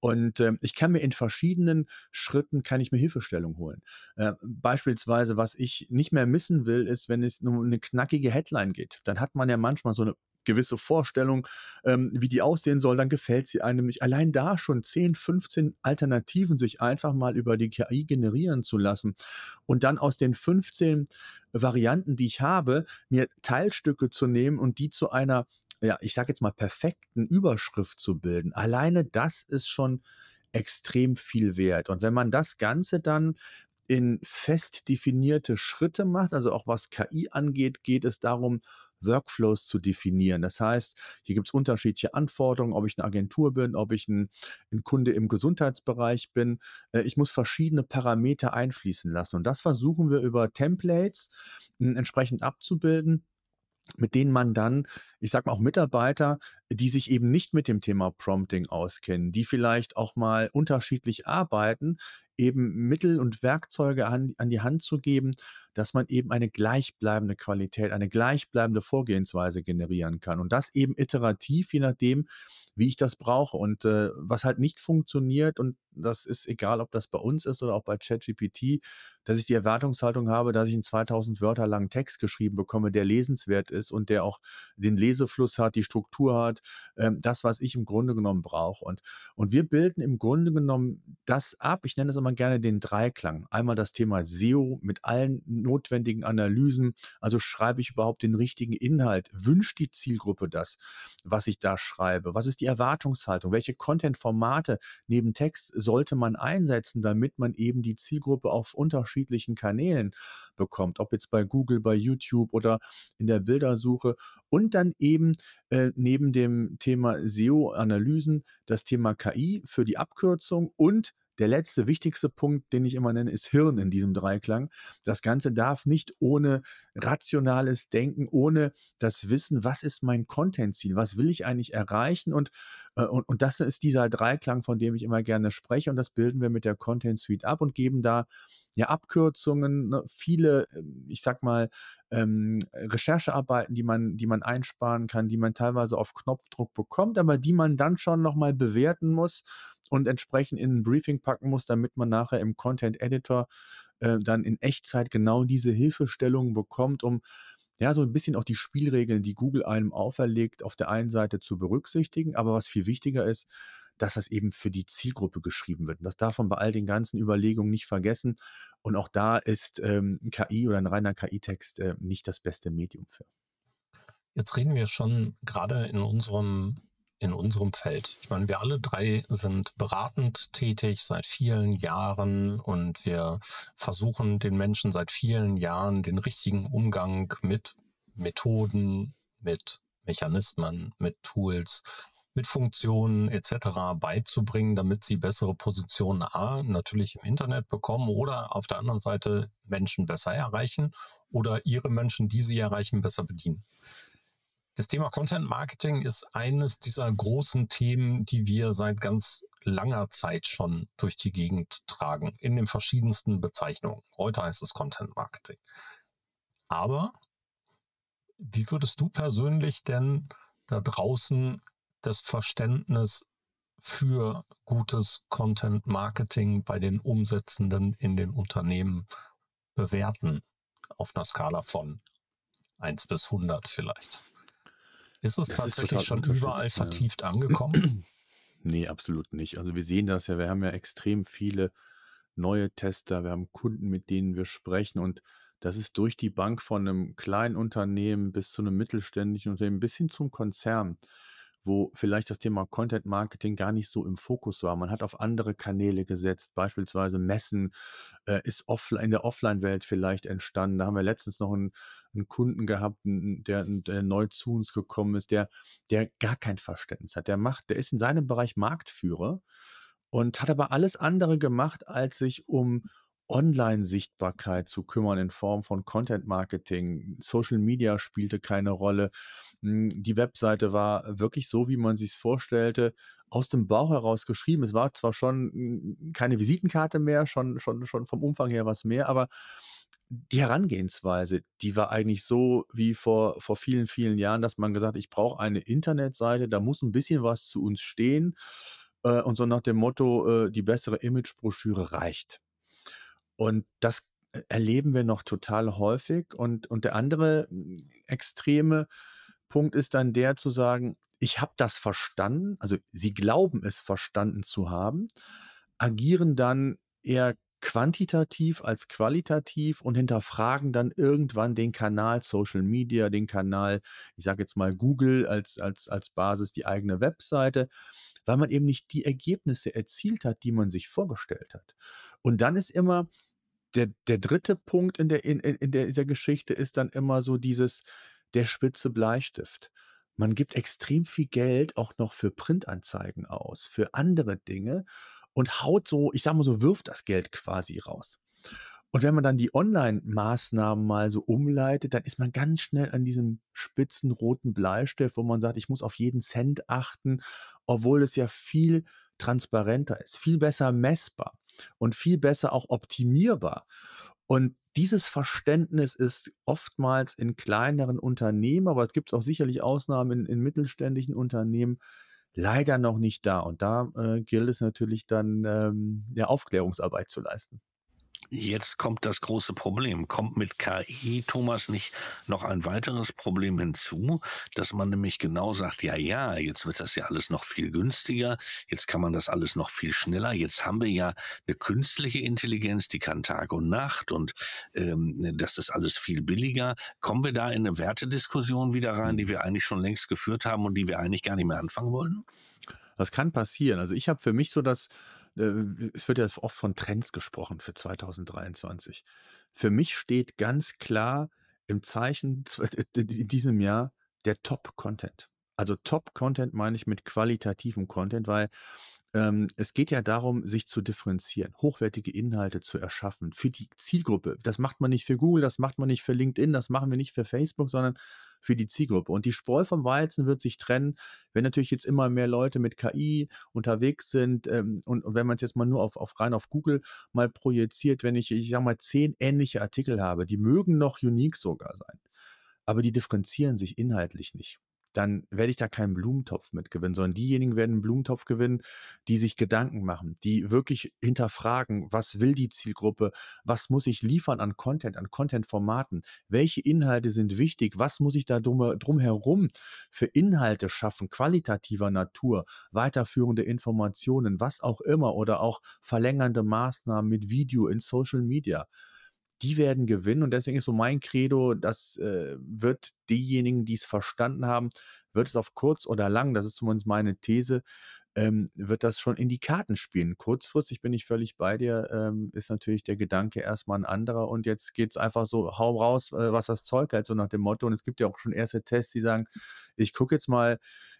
Und äh, ich kann mir in verschiedenen Schritten kann ich mir Hilfestellung holen. Äh, beispielsweise, was ich nicht mehr missen will, ist, wenn es um eine knackige Headline geht. Dann hat man ja manchmal so eine gewisse Vorstellung, ähm, wie die aussehen soll, dann gefällt sie einem nicht. Allein da schon 10, 15 Alternativen sich einfach mal über die KI generieren zu lassen und dann aus den 15 Varianten, die ich habe, mir Teilstücke zu nehmen und die zu einer, ja, ich sage jetzt mal, perfekten Überschrift zu bilden. Alleine das ist schon extrem viel wert. Und wenn man das Ganze dann in fest definierte Schritte macht, also auch was KI angeht, geht es darum, Workflows zu definieren. Das heißt, hier gibt es unterschiedliche Anforderungen, ob ich eine Agentur bin, ob ich ein, ein Kunde im Gesundheitsbereich bin. Äh, ich muss verschiedene Parameter einfließen lassen. Und das versuchen wir über Templates hm, entsprechend abzubilden mit denen man dann, ich sag mal auch Mitarbeiter, die sich eben nicht mit dem Thema Prompting auskennen, die vielleicht auch mal unterschiedlich arbeiten, eben Mittel und Werkzeuge an, an die Hand zu geben, dass man eben eine gleichbleibende Qualität, eine gleichbleibende Vorgehensweise generieren kann. Und das eben iterativ, je nachdem, wie ich das brauche. Und äh, was halt nicht funktioniert, und das ist egal, ob das bei uns ist oder auch bei ChatGPT, dass ich die Erwartungshaltung habe, dass ich einen 2000 Wörter langen Text geschrieben bekomme, der lesenswert ist und der auch den Lesefluss hat, die Struktur hat, äh, das, was ich im Grunde genommen brauche. Und, und wir bilden im Grunde genommen das ab. Ich nenne es immer gerne den Dreiklang. Einmal das Thema SEO mit allen notwendigen Analysen. Also schreibe ich überhaupt den richtigen Inhalt? Wünscht die Zielgruppe das, was ich da schreibe? Was ist die Erwartungshaltung? Welche Content-Formate neben Text sollte man einsetzen, damit man eben die Zielgruppe auf unterschiedlichen Kanälen bekommt? Ob jetzt bei Google, bei YouTube oder in der Bildersuche. Und dann eben äh, neben dem Thema SEO-Analysen das Thema KI für die Abkürzung und der letzte wichtigste Punkt, den ich immer nenne, ist Hirn in diesem Dreiklang. Das Ganze darf nicht ohne rationales Denken, ohne das Wissen, was ist mein Content-Ziel, was will ich eigentlich erreichen? Und, äh, und, und das ist dieser Dreiklang, von dem ich immer gerne spreche. Und das bilden wir mit der Content Suite ab und geben da ja Abkürzungen, ne, viele, ähm, ich sag mal, ähm, Recherchearbeiten, die man, die man einsparen kann, die man teilweise auf Knopfdruck bekommt, aber die man dann schon nochmal bewerten muss und entsprechend in ein Briefing packen muss, damit man nachher im Content Editor äh, dann in Echtzeit genau diese Hilfestellungen bekommt, um ja, so ein bisschen auch die Spielregeln, die Google einem auferlegt, auf der einen Seite zu berücksichtigen, aber was viel wichtiger ist, dass das eben für die Zielgruppe geschrieben wird. Und das darf man bei all den ganzen Überlegungen nicht vergessen. Und auch da ist ähm, KI oder ein reiner KI-Text äh, nicht das beste Medium für. Jetzt reden wir schon gerade in unserem in unserem Feld. Ich meine, wir alle drei sind beratend tätig seit vielen Jahren und wir versuchen den Menschen seit vielen Jahren den richtigen Umgang mit Methoden, mit Mechanismen, mit Tools, mit Funktionen etc. beizubringen, damit sie bessere Positionen A natürlich im Internet bekommen oder auf der anderen Seite Menschen besser erreichen oder ihre Menschen, die sie erreichen, besser bedienen. Das Thema Content Marketing ist eines dieser großen Themen, die wir seit ganz langer Zeit schon durch die Gegend tragen, in den verschiedensten Bezeichnungen. Heute heißt es Content Marketing. Aber wie würdest du persönlich denn da draußen das Verständnis für gutes Content Marketing bei den Umsetzenden in den Unternehmen bewerten? Auf einer Skala von 1 bis 100 vielleicht. Ist es das tatsächlich ist schon überall vertieft ja. angekommen? Nee, absolut nicht. Also wir sehen das ja, wir haben ja extrem viele neue Tester, wir haben Kunden, mit denen wir sprechen und das ist durch die Bank von einem kleinen Unternehmen bis zu einem mittelständischen Unternehmen bis hin zum Konzern wo vielleicht das Thema Content Marketing gar nicht so im Fokus war. Man hat auf andere Kanäle gesetzt, beispielsweise Messen, äh, ist offline, in der Offline-Welt vielleicht entstanden. Da haben wir letztens noch einen, einen Kunden gehabt, der, der, neu zu uns gekommen ist, der, der gar kein Verständnis hat. Der macht, der ist in seinem Bereich Marktführer und hat aber alles andere gemacht, als sich um Online-Sichtbarkeit zu kümmern in Form von Content-Marketing. Social Media spielte keine Rolle. Hm, die Webseite war wirklich so, wie man sich es vorstellte, aus dem Bauch heraus geschrieben. Es war zwar schon hm, keine Visitenkarte mehr, schon, schon, schon vom Umfang her was mehr, aber die Herangehensweise, die war eigentlich so wie vor, vor vielen, vielen Jahren, dass man gesagt ich brauche eine Internetseite, da muss ein bisschen was zu uns stehen. Äh, und so nach dem Motto, äh, die bessere Imagebroschüre reicht. Und das äh, erleben wir noch total häufig. Und, und der andere hm, extreme Punkt ist dann der zu sagen, ich habe das verstanden, also sie glauben es verstanden zu haben, agieren dann eher quantitativ als qualitativ und hinterfragen dann irgendwann den Kanal Social Media, den Kanal, ich sage jetzt mal Google als, als, als Basis, die eigene Webseite, weil man eben nicht die Ergebnisse erzielt hat, die man sich vorgestellt hat. Und dann ist immer der, der dritte Punkt in, der, in, in dieser Geschichte ist dann immer so dieses, der spitze Bleistift. Man gibt extrem viel Geld auch noch für Printanzeigen aus, für andere Dinge und haut so, ich sag mal so, wirft das Geld quasi raus. Und wenn man dann die Online-Maßnahmen mal so umleitet, dann ist man ganz schnell an diesem spitzen roten Bleistift, wo man sagt, ich muss auf jeden Cent achten, obwohl es ja viel transparenter ist, viel besser messbar und viel besser auch optimierbar. Und dieses Verständnis ist oftmals in kleineren Unternehmen, aber es gibt auch sicherlich Ausnahmen in, in mittelständischen Unternehmen, leider noch nicht da. Und da äh, gilt es natürlich dann, ähm, ja, Aufklärungsarbeit zu leisten. Jetzt kommt das große Problem. Kommt mit KI, Thomas, nicht noch ein weiteres Problem hinzu, dass man nämlich genau sagt, ja, ja, jetzt wird das ja alles noch viel günstiger, jetzt kann man das alles noch viel schneller, jetzt haben wir ja eine künstliche Intelligenz, die kann Tag und Nacht und ähm, das ist alles viel billiger. Kommen wir da in eine Wertediskussion wieder rein, die wir eigentlich schon längst geführt haben und die wir eigentlich gar nicht mehr anfangen wollen? Das kann passieren. Also ich habe für mich so das es wird ja oft von Trends gesprochen für 2023. Für mich steht ganz klar im Zeichen in diesem Jahr der Top-Content. Also Top-Content meine ich mit qualitativem Content, weil ähm, es geht ja darum, sich zu differenzieren, hochwertige Inhalte zu erschaffen für die Zielgruppe. Das macht man nicht für Google, das macht man nicht für LinkedIn, das machen wir nicht für Facebook, sondern für die Zielgruppe. Und die Spreu vom Weizen wird sich trennen, wenn natürlich jetzt immer mehr Leute mit KI unterwegs sind ähm, und, wenn man es jetzt mal nur auf, auf rein auf Google mal projiziert, wenn ich, ich sag mal, zehn ähnliche Artikel habe, die mögen noch unique sogar sein, aber die differenzieren sich inhaltlich nicht dann werde ich da keinen Blumentopf mit gewinnen, sondern diejenigen werden einen Blumentopf gewinnen, die sich Gedanken machen, die wirklich hinterfragen, was will die Zielgruppe, was muss ich liefern an Content, an Content-Formaten, welche Inhalte sind wichtig, was muss ich da drum, drumherum für Inhalte schaffen, qualitativer Natur, weiterführende Informationen, was auch immer oder auch verlängernde Maßnahmen mit Video in Social Media die werden gewinnen. Und deswegen ist so mein Credo, das äh, wird diejenigen, die es verstanden haben, wird es auf kurz oder lang, das ist zumindest meine These, ähm, wird das schon in die Karten spielen. Kurzfristig bin ich völlig bei dir, ähm, ist natürlich der Gedanke erstmal ein anderer und jetzt geht es einfach so, hau raus, äh, was das Zeug hat, so nach dem Motto. Und es gibt ja auch schon erste Tests, die sagen, ich gucke jetzt mal,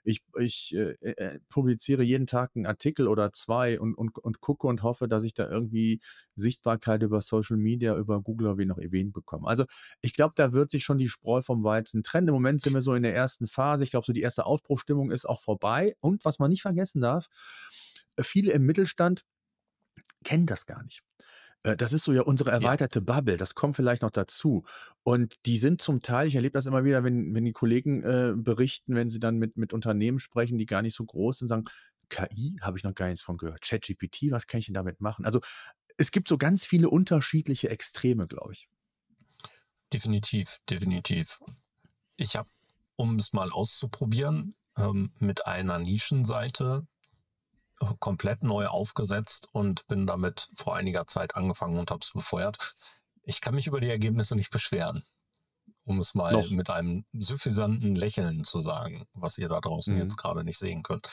ich, ich äh, äh, publiziere jeden Tag einen Artikel oder zwei und, und, und gucke und hoffe, dass ich da irgendwie Sichtbarkeit über Social Media, über Google wie noch erwähnt bekomme. Also ich glaube, da wird sich schon die Spreu vom Weizen trennen. Im Moment sind wir so in der ersten Phase. Ich glaube, so die erste Aufbruchstimmung ist auch vorbei. Und was man nicht vergessen darf, viele im Mittelstand kennen das gar nicht. Äh, das ist so ja unsere erweiterte ja. Bubble, das kommt vielleicht noch dazu. Und die sind zum Teil, ich erlebe das immer wieder, wenn, wenn die Kollegen äh, berichten, wenn sie dann mit, mit Unternehmen sprechen, die gar nicht so groß sind, sagen, KI habe ich noch gar nichts von gehört. ChatGPT, was kann ich denn damit machen? Also es gibt so ganz viele unterschiedliche Extreme, glaube ich. Definitiv, definitiv. Ich habe, um es mal auszuprobieren, ähm, mit einer Nischenseite komplett neu aufgesetzt und bin damit vor einiger Zeit angefangen und habe es befeuert. Ich kann mich über die Ergebnisse nicht beschweren, um es mal Noch. mit einem suffisanten Lächeln zu sagen, was ihr da draußen mhm. jetzt gerade nicht sehen könnt.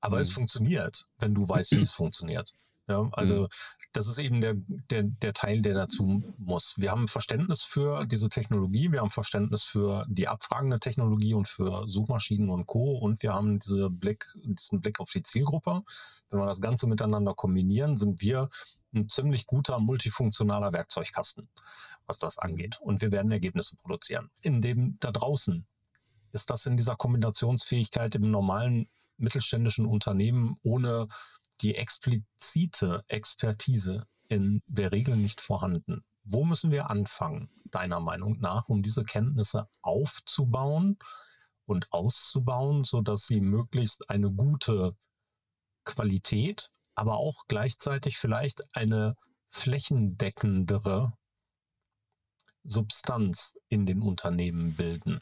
Aber mhm. es funktioniert, wenn du weißt, wie es funktioniert. Ja, also mhm. das ist eben der, der, der Teil, der dazu muss. Wir haben Verständnis für diese Technologie, wir haben Verständnis für die abfragende Technologie und für Suchmaschinen und Co. Und wir haben diese Blick, diesen Blick auf die Zielgruppe. Wenn wir das Ganze miteinander kombinieren, sind wir ein ziemlich guter multifunktionaler Werkzeugkasten, was das angeht. Und wir werden Ergebnisse produzieren. In dem da draußen ist das in dieser Kombinationsfähigkeit im normalen mittelständischen Unternehmen ohne die explizite Expertise in der Regel nicht vorhanden. Wo müssen wir anfangen, deiner Meinung nach, um diese Kenntnisse aufzubauen und auszubauen, sodass sie möglichst eine gute Qualität, aber auch gleichzeitig vielleicht eine flächendeckendere Substanz in den Unternehmen bilden?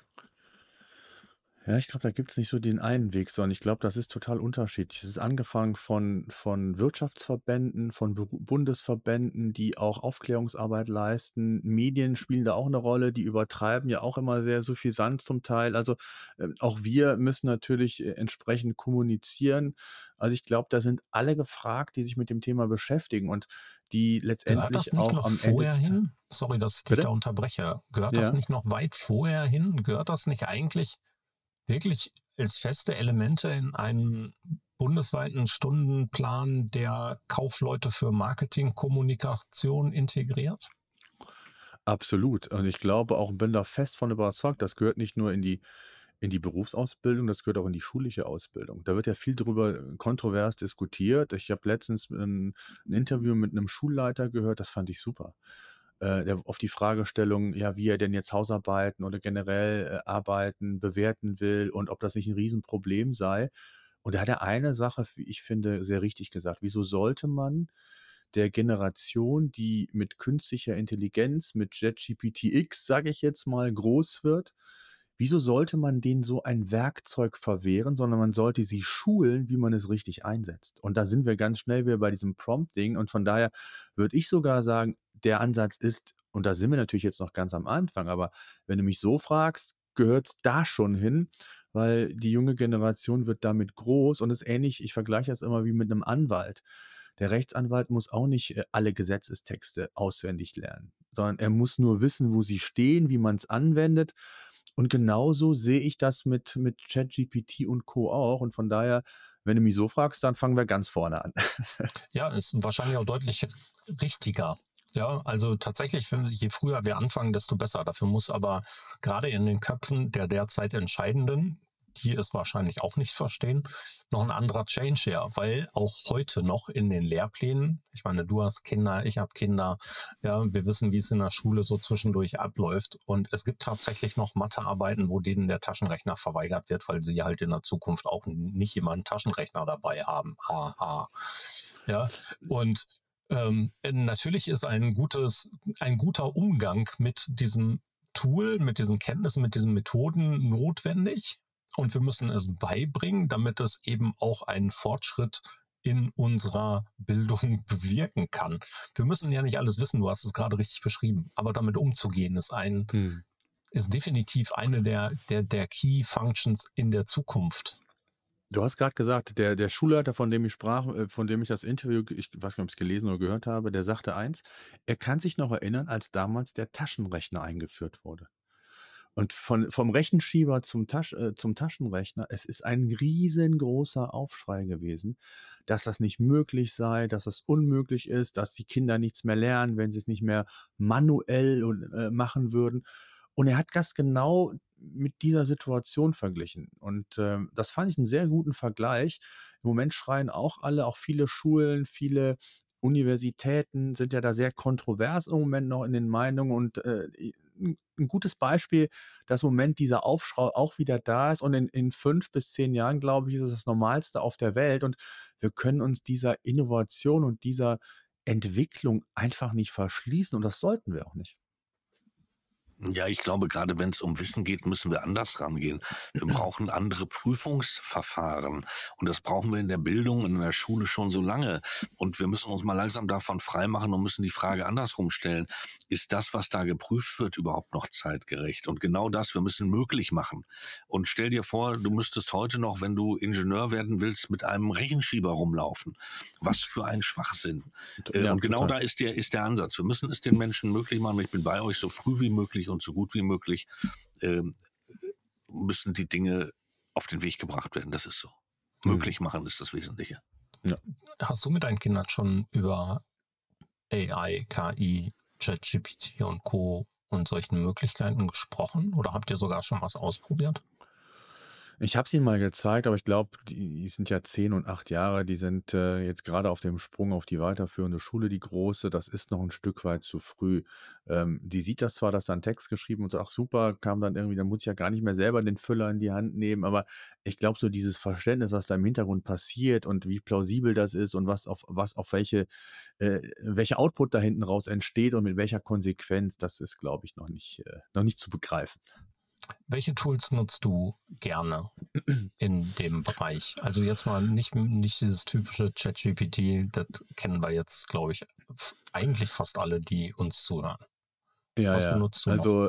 Ja, ich glaube, da gibt es nicht so den einen Weg, sondern ich glaube, das ist total unterschiedlich. Es ist angefangen von, von Wirtschaftsverbänden, von Bundesverbänden, die auch Aufklärungsarbeit leisten. Medien spielen da auch eine Rolle, die übertreiben ja auch immer sehr suffisant zum Teil. Also äh, auch wir müssen natürlich äh, entsprechend kommunizieren. Also ich glaube, da sind alle gefragt, die sich mit dem Thema beschäftigen und die letztendlich Gehört das nicht auch noch am vorher Ende. Hin? Sorry, dass ich dich da unterbreche. Gehört ja. das nicht noch weit vorher hin? Gehört das nicht eigentlich wirklich als feste Elemente in einen bundesweiten Stundenplan der Kaufleute für Marketingkommunikation integriert? Absolut. Und ich glaube auch, bin da fest von überzeugt, das gehört nicht nur in die, in die Berufsausbildung, das gehört auch in die schulische Ausbildung. Da wird ja viel darüber kontrovers diskutiert. Ich habe letztens ein, ein Interview mit einem Schulleiter gehört, das fand ich super äh, auf die Fragestellung, ja, wie er denn jetzt Hausarbeiten oder generell äh, Arbeiten bewerten will und ob das nicht ein Riesenproblem sei. Und da hat er eine Sache, wie ich finde, sehr richtig gesagt. Wieso sollte man der Generation, die mit künstlicher Intelligenz, mit JetGPTX, sage ich jetzt mal, groß wird, wieso sollte man denen so ein Werkzeug verwehren, sondern man sollte sie schulen, wie man es richtig einsetzt. Und da sind wir ganz schnell wieder bei diesem Prompt-Ding. Und von daher würde ich sogar sagen, der Ansatz ist, und da sind wir natürlich jetzt noch ganz am Anfang, aber wenn du mich so fragst, gehört es da schon hin, weil die junge Generation wird damit groß und ist ähnlich, ich vergleiche das immer wie mit einem Anwalt. Der Rechtsanwalt muss auch nicht äh, alle Gesetzestexte auswendig lernen, sondern er muss nur wissen, wo sie stehen, wie man es anwendet. Und genauso sehe ich das mit, mit ChatGPT und Co. auch. Und von daher, wenn du mich so fragst, dann fangen wir ganz vorne an. ja, ist wahrscheinlich auch deutlich richtiger. Ja, also tatsächlich je früher wir anfangen, desto besser. Dafür muss aber gerade in den Köpfen der derzeit Entscheidenden, die es wahrscheinlich auch nicht verstehen, noch ein anderer Change her, weil auch heute noch in den Lehrplänen, ich meine, du hast Kinder, ich habe Kinder, ja, wir wissen, wie es in der Schule so zwischendurch abläuft und es gibt tatsächlich noch Mathearbeiten, wo denen der Taschenrechner verweigert wird, weil sie halt in der Zukunft auch nicht immer einen Taschenrechner dabei haben. Haha. Ja, und ähm, natürlich ist ein gutes, ein guter Umgang mit diesem Tool, mit diesen Kenntnissen, mit diesen Methoden notwendig. Und wir müssen es beibringen, damit es eben auch einen Fortschritt in unserer Bildung bewirken kann. Wir müssen ja nicht alles wissen, du hast es gerade richtig beschrieben, aber damit umzugehen ist ein, hm. ist definitiv eine der, der, der Key Functions in der Zukunft. Du hast gerade gesagt, der, der Schulleiter, von dem ich sprach, äh, von dem ich das Interview, ich weiß nicht, ob ich es gelesen oder gehört habe, der sagte eins, er kann sich noch erinnern, als damals der Taschenrechner eingeführt wurde. Und von, vom Rechenschieber zum, Tasch, äh, zum Taschenrechner, es ist ein riesengroßer Aufschrei gewesen, dass das nicht möglich sei, dass das unmöglich ist, dass die Kinder nichts mehr lernen, wenn sie es nicht mehr manuell äh, machen würden. Und er hat das genau mit dieser Situation verglichen. Und äh, das fand ich einen sehr guten Vergleich. Im Moment schreien auch alle, auch viele Schulen, viele Universitäten sind ja da sehr kontrovers im Moment noch in den Meinungen und äh, ein gutes Beispiel, dass im Moment dieser Aufschrei auch wieder da ist und in, in fünf bis zehn Jahren, glaube ich, ist es das Normalste auf der Welt und wir können uns dieser Innovation und dieser Entwicklung einfach nicht verschließen und das sollten wir auch nicht. Ja, ich glaube, gerade wenn es um Wissen geht, müssen wir anders rangehen. Wir brauchen andere Prüfungsverfahren. Und das brauchen wir in der Bildung, in der Schule schon so lange. Und wir müssen uns mal langsam davon freimachen und müssen die Frage andersrum stellen. Ist das, was da geprüft wird, überhaupt noch zeitgerecht? Und genau das, wir müssen möglich machen. Und stell dir vor, du müsstest heute noch, wenn du Ingenieur werden willst, mit einem Rechenschieber rumlaufen. Was für ein Schwachsinn. Äh, ja, und genau total. da ist der, ist der Ansatz. Wir müssen es den Menschen möglich machen. Ich bin bei euch so früh wie möglich und so gut wie möglich äh, müssen die Dinge auf den Weg gebracht werden. Das ist so. Mhm. Möglich machen ist das Wesentliche. Ja. Hast du mit deinen Kindern schon über AI, KI, ChatGPT und Co. und solchen Möglichkeiten gesprochen? Oder habt ihr sogar schon was ausprobiert? Ich habe ihnen mal gezeigt, aber ich glaube, die sind ja zehn und acht Jahre, die sind äh, jetzt gerade auf dem Sprung auf die weiterführende Schule, die große, das ist noch ein Stück weit zu früh. Ähm, die sieht das zwar, dass da ein Text geschrieben und sagt, ach super, kam dann irgendwie, dann muss ich ja gar nicht mehr selber den Füller in die Hand nehmen, aber ich glaube, so dieses Verständnis, was da im Hintergrund passiert und wie plausibel das ist und was auf, was auf welche, äh, welcher Output da hinten raus entsteht und mit welcher Konsequenz, das ist, glaube ich, noch nicht, äh, noch nicht zu begreifen. Welche Tools nutzt du gerne in dem Bereich? Also jetzt mal nicht, nicht dieses typische ChatGPT, das kennen wir jetzt, glaube ich, eigentlich fast alle, die uns zuhören. Ja, was ja. benutzt du? Also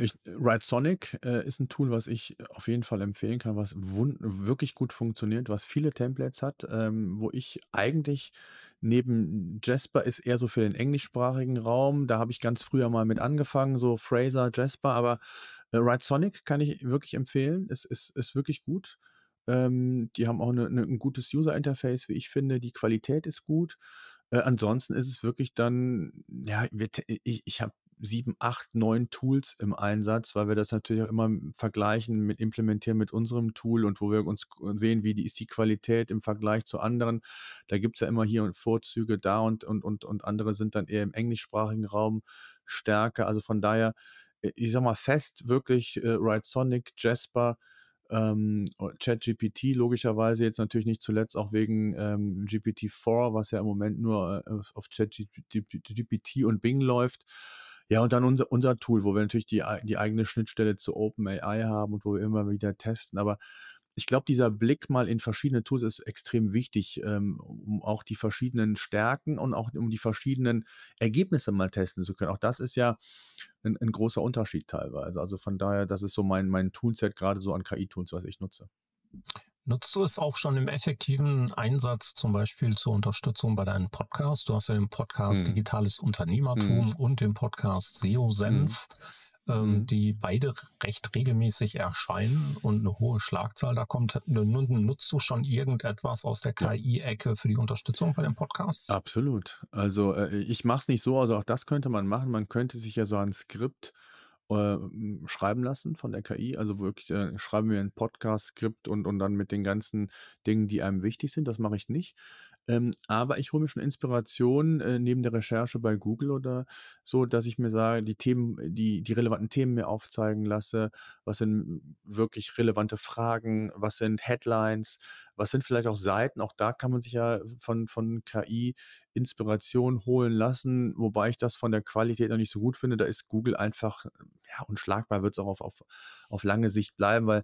ich, Sonic äh, ist ein Tool, was ich auf jeden Fall empfehlen kann, was wirklich gut funktioniert, was viele Templates hat, ähm, wo ich eigentlich neben Jasper ist eher so für den englischsprachigen Raum. Da habe ich ganz früher mal mit angefangen, so Fraser, Jasper, aber äh, Ride Sonic kann ich wirklich empfehlen. Es ist, ist wirklich gut. Ähm, die haben auch eine, eine, ein gutes User-Interface, wie ich finde. Die Qualität ist gut. Äh, ansonsten ist es wirklich dann, ja, ich, ich habe sieben, acht, neun Tools im Einsatz, weil wir das natürlich auch immer vergleichen mit implementieren mit unserem Tool und wo wir uns sehen, wie die, ist die Qualität im Vergleich zu anderen. Da gibt es ja immer hier Vorzüge da und, und, und, und andere sind dann eher im englischsprachigen Raum stärker. Also von daher ich sag mal, fest wirklich äh, Ride Sonic, Jasper, ähm, ChatGPT logischerweise jetzt natürlich nicht zuletzt auch wegen ähm, GPT-4, was ja im Moment nur äh, auf ChatGPT und Bing läuft. Ja, und dann unser, unser Tool, wo wir natürlich die, die eigene Schnittstelle zu OpenAI haben und wo wir immer wieder testen. Aber ich glaube, dieser Blick mal in verschiedene Tools ist extrem wichtig, ähm, um auch die verschiedenen Stärken und auch um die verschiedenen Ergebnisse mal testen zu können. Auch das ist ja ein, ein großer Unterschied teilweise. Also von daher, das ist so mein, mein Toolset gerade so an KI-Tools, was ich nutze. Nutzt du es auch schon im effektiven Einsatz, zum Beispiel zur Unterstützung bei deinem Podcast? Du hast ja den Podcast hm. Digitales Unternehmertum hm. und den Podcast SEO-Senf. Hm ähm, mhm. die beide recht regelmäßig erscheinen und eine hohe Schlagzahl da kommt. Nutzt du schon irgendetwas aus der KI-Ecke für die Unterstützung bei den Podcasts? Absolut. Also äh, ich mache es nicht so, also auch das könnte man machen. Man könnte sich ja so ein Skript äh, schreiben lassen von der KI. Also wirklich äh, schreiben wir ein Podcast-Skript und, und dann mit den ganzen Dingen, die einem wichtig sind. Das mache ich nicht. Ähm, aber ich hole mir schon Inspiration äh, neben der Recherche bei Google oder so, dass ich mir sage, die Themen, die, die relevanten Themen mir aufzeigen lasse, was sind wirklich relevante Fragen, was sind Headlines, was sind vielleicht auch Seiten, auch da kann man sich ja von, von KI Inspiration holen lassen, wobei ich das von der Qualität noch nicht so gut finde. Da ist Google einfach, ja, unschlagbar wird es auch auf, auf, auf lange Sicht bleiben, weil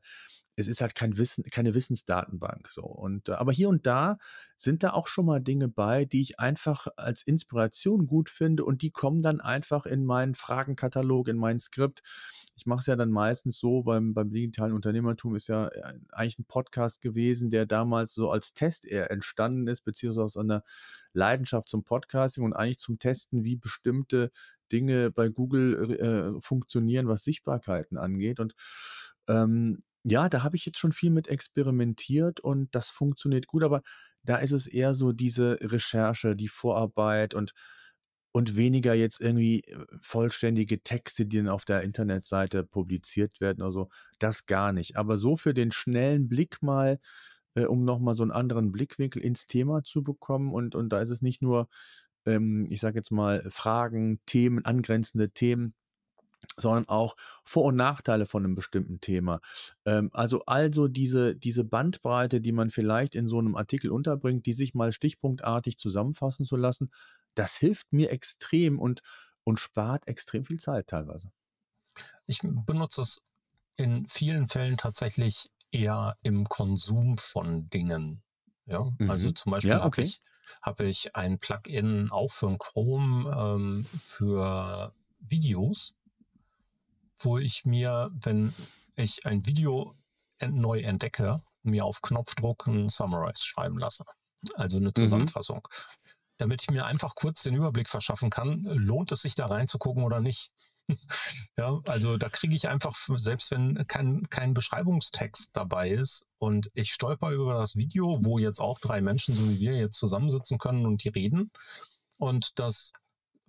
es ist halt kein Wissen, keine Wissensdatenbank so. Und äh, aber hier und da sind da auch schon mal Dinge bei, die ich einfach als Inspiration gut finde und die kommen dann einfach in meinen Fragenkatalog, in mein Skript. Ich mache es ja dann meistens so, beim, beim digitalen Unternehmertum ist ja äh, eigentlich ein Podcast gewesen, der damals so als Test eher entstanden ist, beziehungsweise aus einer Leidenschaft zum Podcasting und eigentlich zum Testen, wie bestimmte Dinge bei Google äh, funktionieren, was Sichtbarkeiten angeht. Und ähm, ja, da habe ich jetzt schon viel mit experimentiert und das funktioniert gut, aber da ist es eher so diese Recherche, die Vorarbeit und und weniger jetzt irgendwie äh, vollständige Texte, die dann auf der Internetseite publiziert werden also das gar nicht. Aber so für den schnellen Blick mal, äh, um noch mal so einen anderen Blickwinkel ins Thema zu bekommen und und da ist es nicht nur, ähm, ich sage jetzt mal, Fragen, Themen, angrenzende Themen sondern auch Vor- und Nachteile von einem bestimmten Thema. Ähm, also also diese, diese Bandbreite, die man vielleicht in so einem Artikel unterbringt, die sich mal stichpunktartig zusammenfassen zu lassen, das hilft mir extrem und, und spart extrem viel Zeit teilweise. Ich benutze es in vielen Fällen tatsächlich eher im Konsum von Dingen. Ja, also Mhm. zum Beispiel Ja, habe okay. ich, habe ich ein Plugin auch für Chrome, ähm, für Videos, wo ich mir, wenn ich ein Video neu entdecke, mir auf Knopfdruck 'n Summarize schreiben lasse, also 'ne Mhm. Zusammenfassung, damit ich mir einfach kurz den Überblick verschaffen kann, lohnt es sich da reinzugucken oder nicht? Ja, also da kriege ich einfach selbst wenn kein kein Beschreibungstext dabei ist und ich stolper über das Video, wo jetzt auch 3 Menschen, so wie wir jetzt zusammensitzen können und die reden und das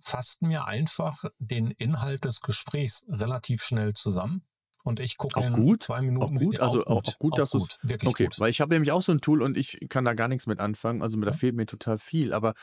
fasst mir einfach den Inhalt des Gesprächs relativ schnell zusammen und ich gucke Auch in gut? 2 Auch Minuten gut? Vide Also auch auch gut, auch gut, auch dass gut, wirklich okay, gut. weil ich habe nämlich auch so 'n Tool und ich kann da gar nix mit anfangen. Also, da Ja. fehlt mir total viel, aber,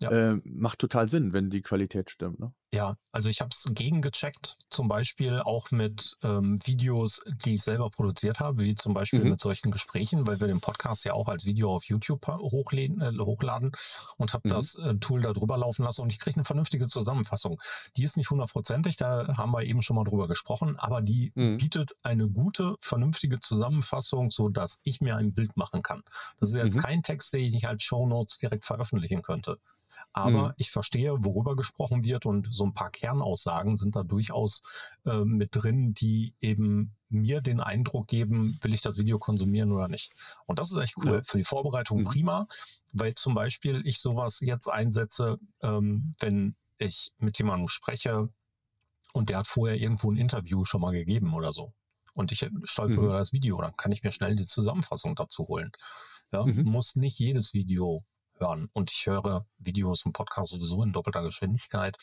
Ja. äh, macht total Sinn, wenn die Qualität stimmt, ne? Ja, also ich habe es gegengecheckt, zum Beispiel auch mit, ähm, Videos, die ich selber produziert habe, wie zum Beispiel Mhm. mit solchen Gesprächen, weil wir den Podcast ja auch als Video auf YouTube ha hochläden äh, hochladen und habe Mhm. das, äh, Tool da drüber laufen lassen und ich kriege 'ne vernünftige Zusammenfassung. Die ist nicht hundertprozentig, da haben wir eben schon mal drüber gesprochen, aber die Mhm. bietet eine gute, vernünftige Zusammenfassung, sodass ich mir ein Bild machen kann. Das ist jetzt Mhm. kein Text, den ich nicht als Shownotes direkt veröffentlichen könnte. Aber Mhm. ich verstehe, worüber gesprochen wird und so 'n paar Kernaussagen sind da durchaus, äh, mit drin, die eben mir den Eindruck geben, will ich das Video konsumieren oder nicht? Und das ist echt cool. Ja. Für die Vorbereitung Mhm. prima, weil zum Beispiel ich so was jetzt einsetze, ähm, wenn ich mit jemandem spreche und der hat vorher irgendwo 'n Interview schon mal gegeben oder so und ich, stolpere Mhm. über das Video, dann kann ich mir schnell die Zusammenfassung dazu holen. Ja, Mhm. muss nicht jedes Video hören und ich höre Videos und Podcasts sowieso in doppelter Geschwindigkeit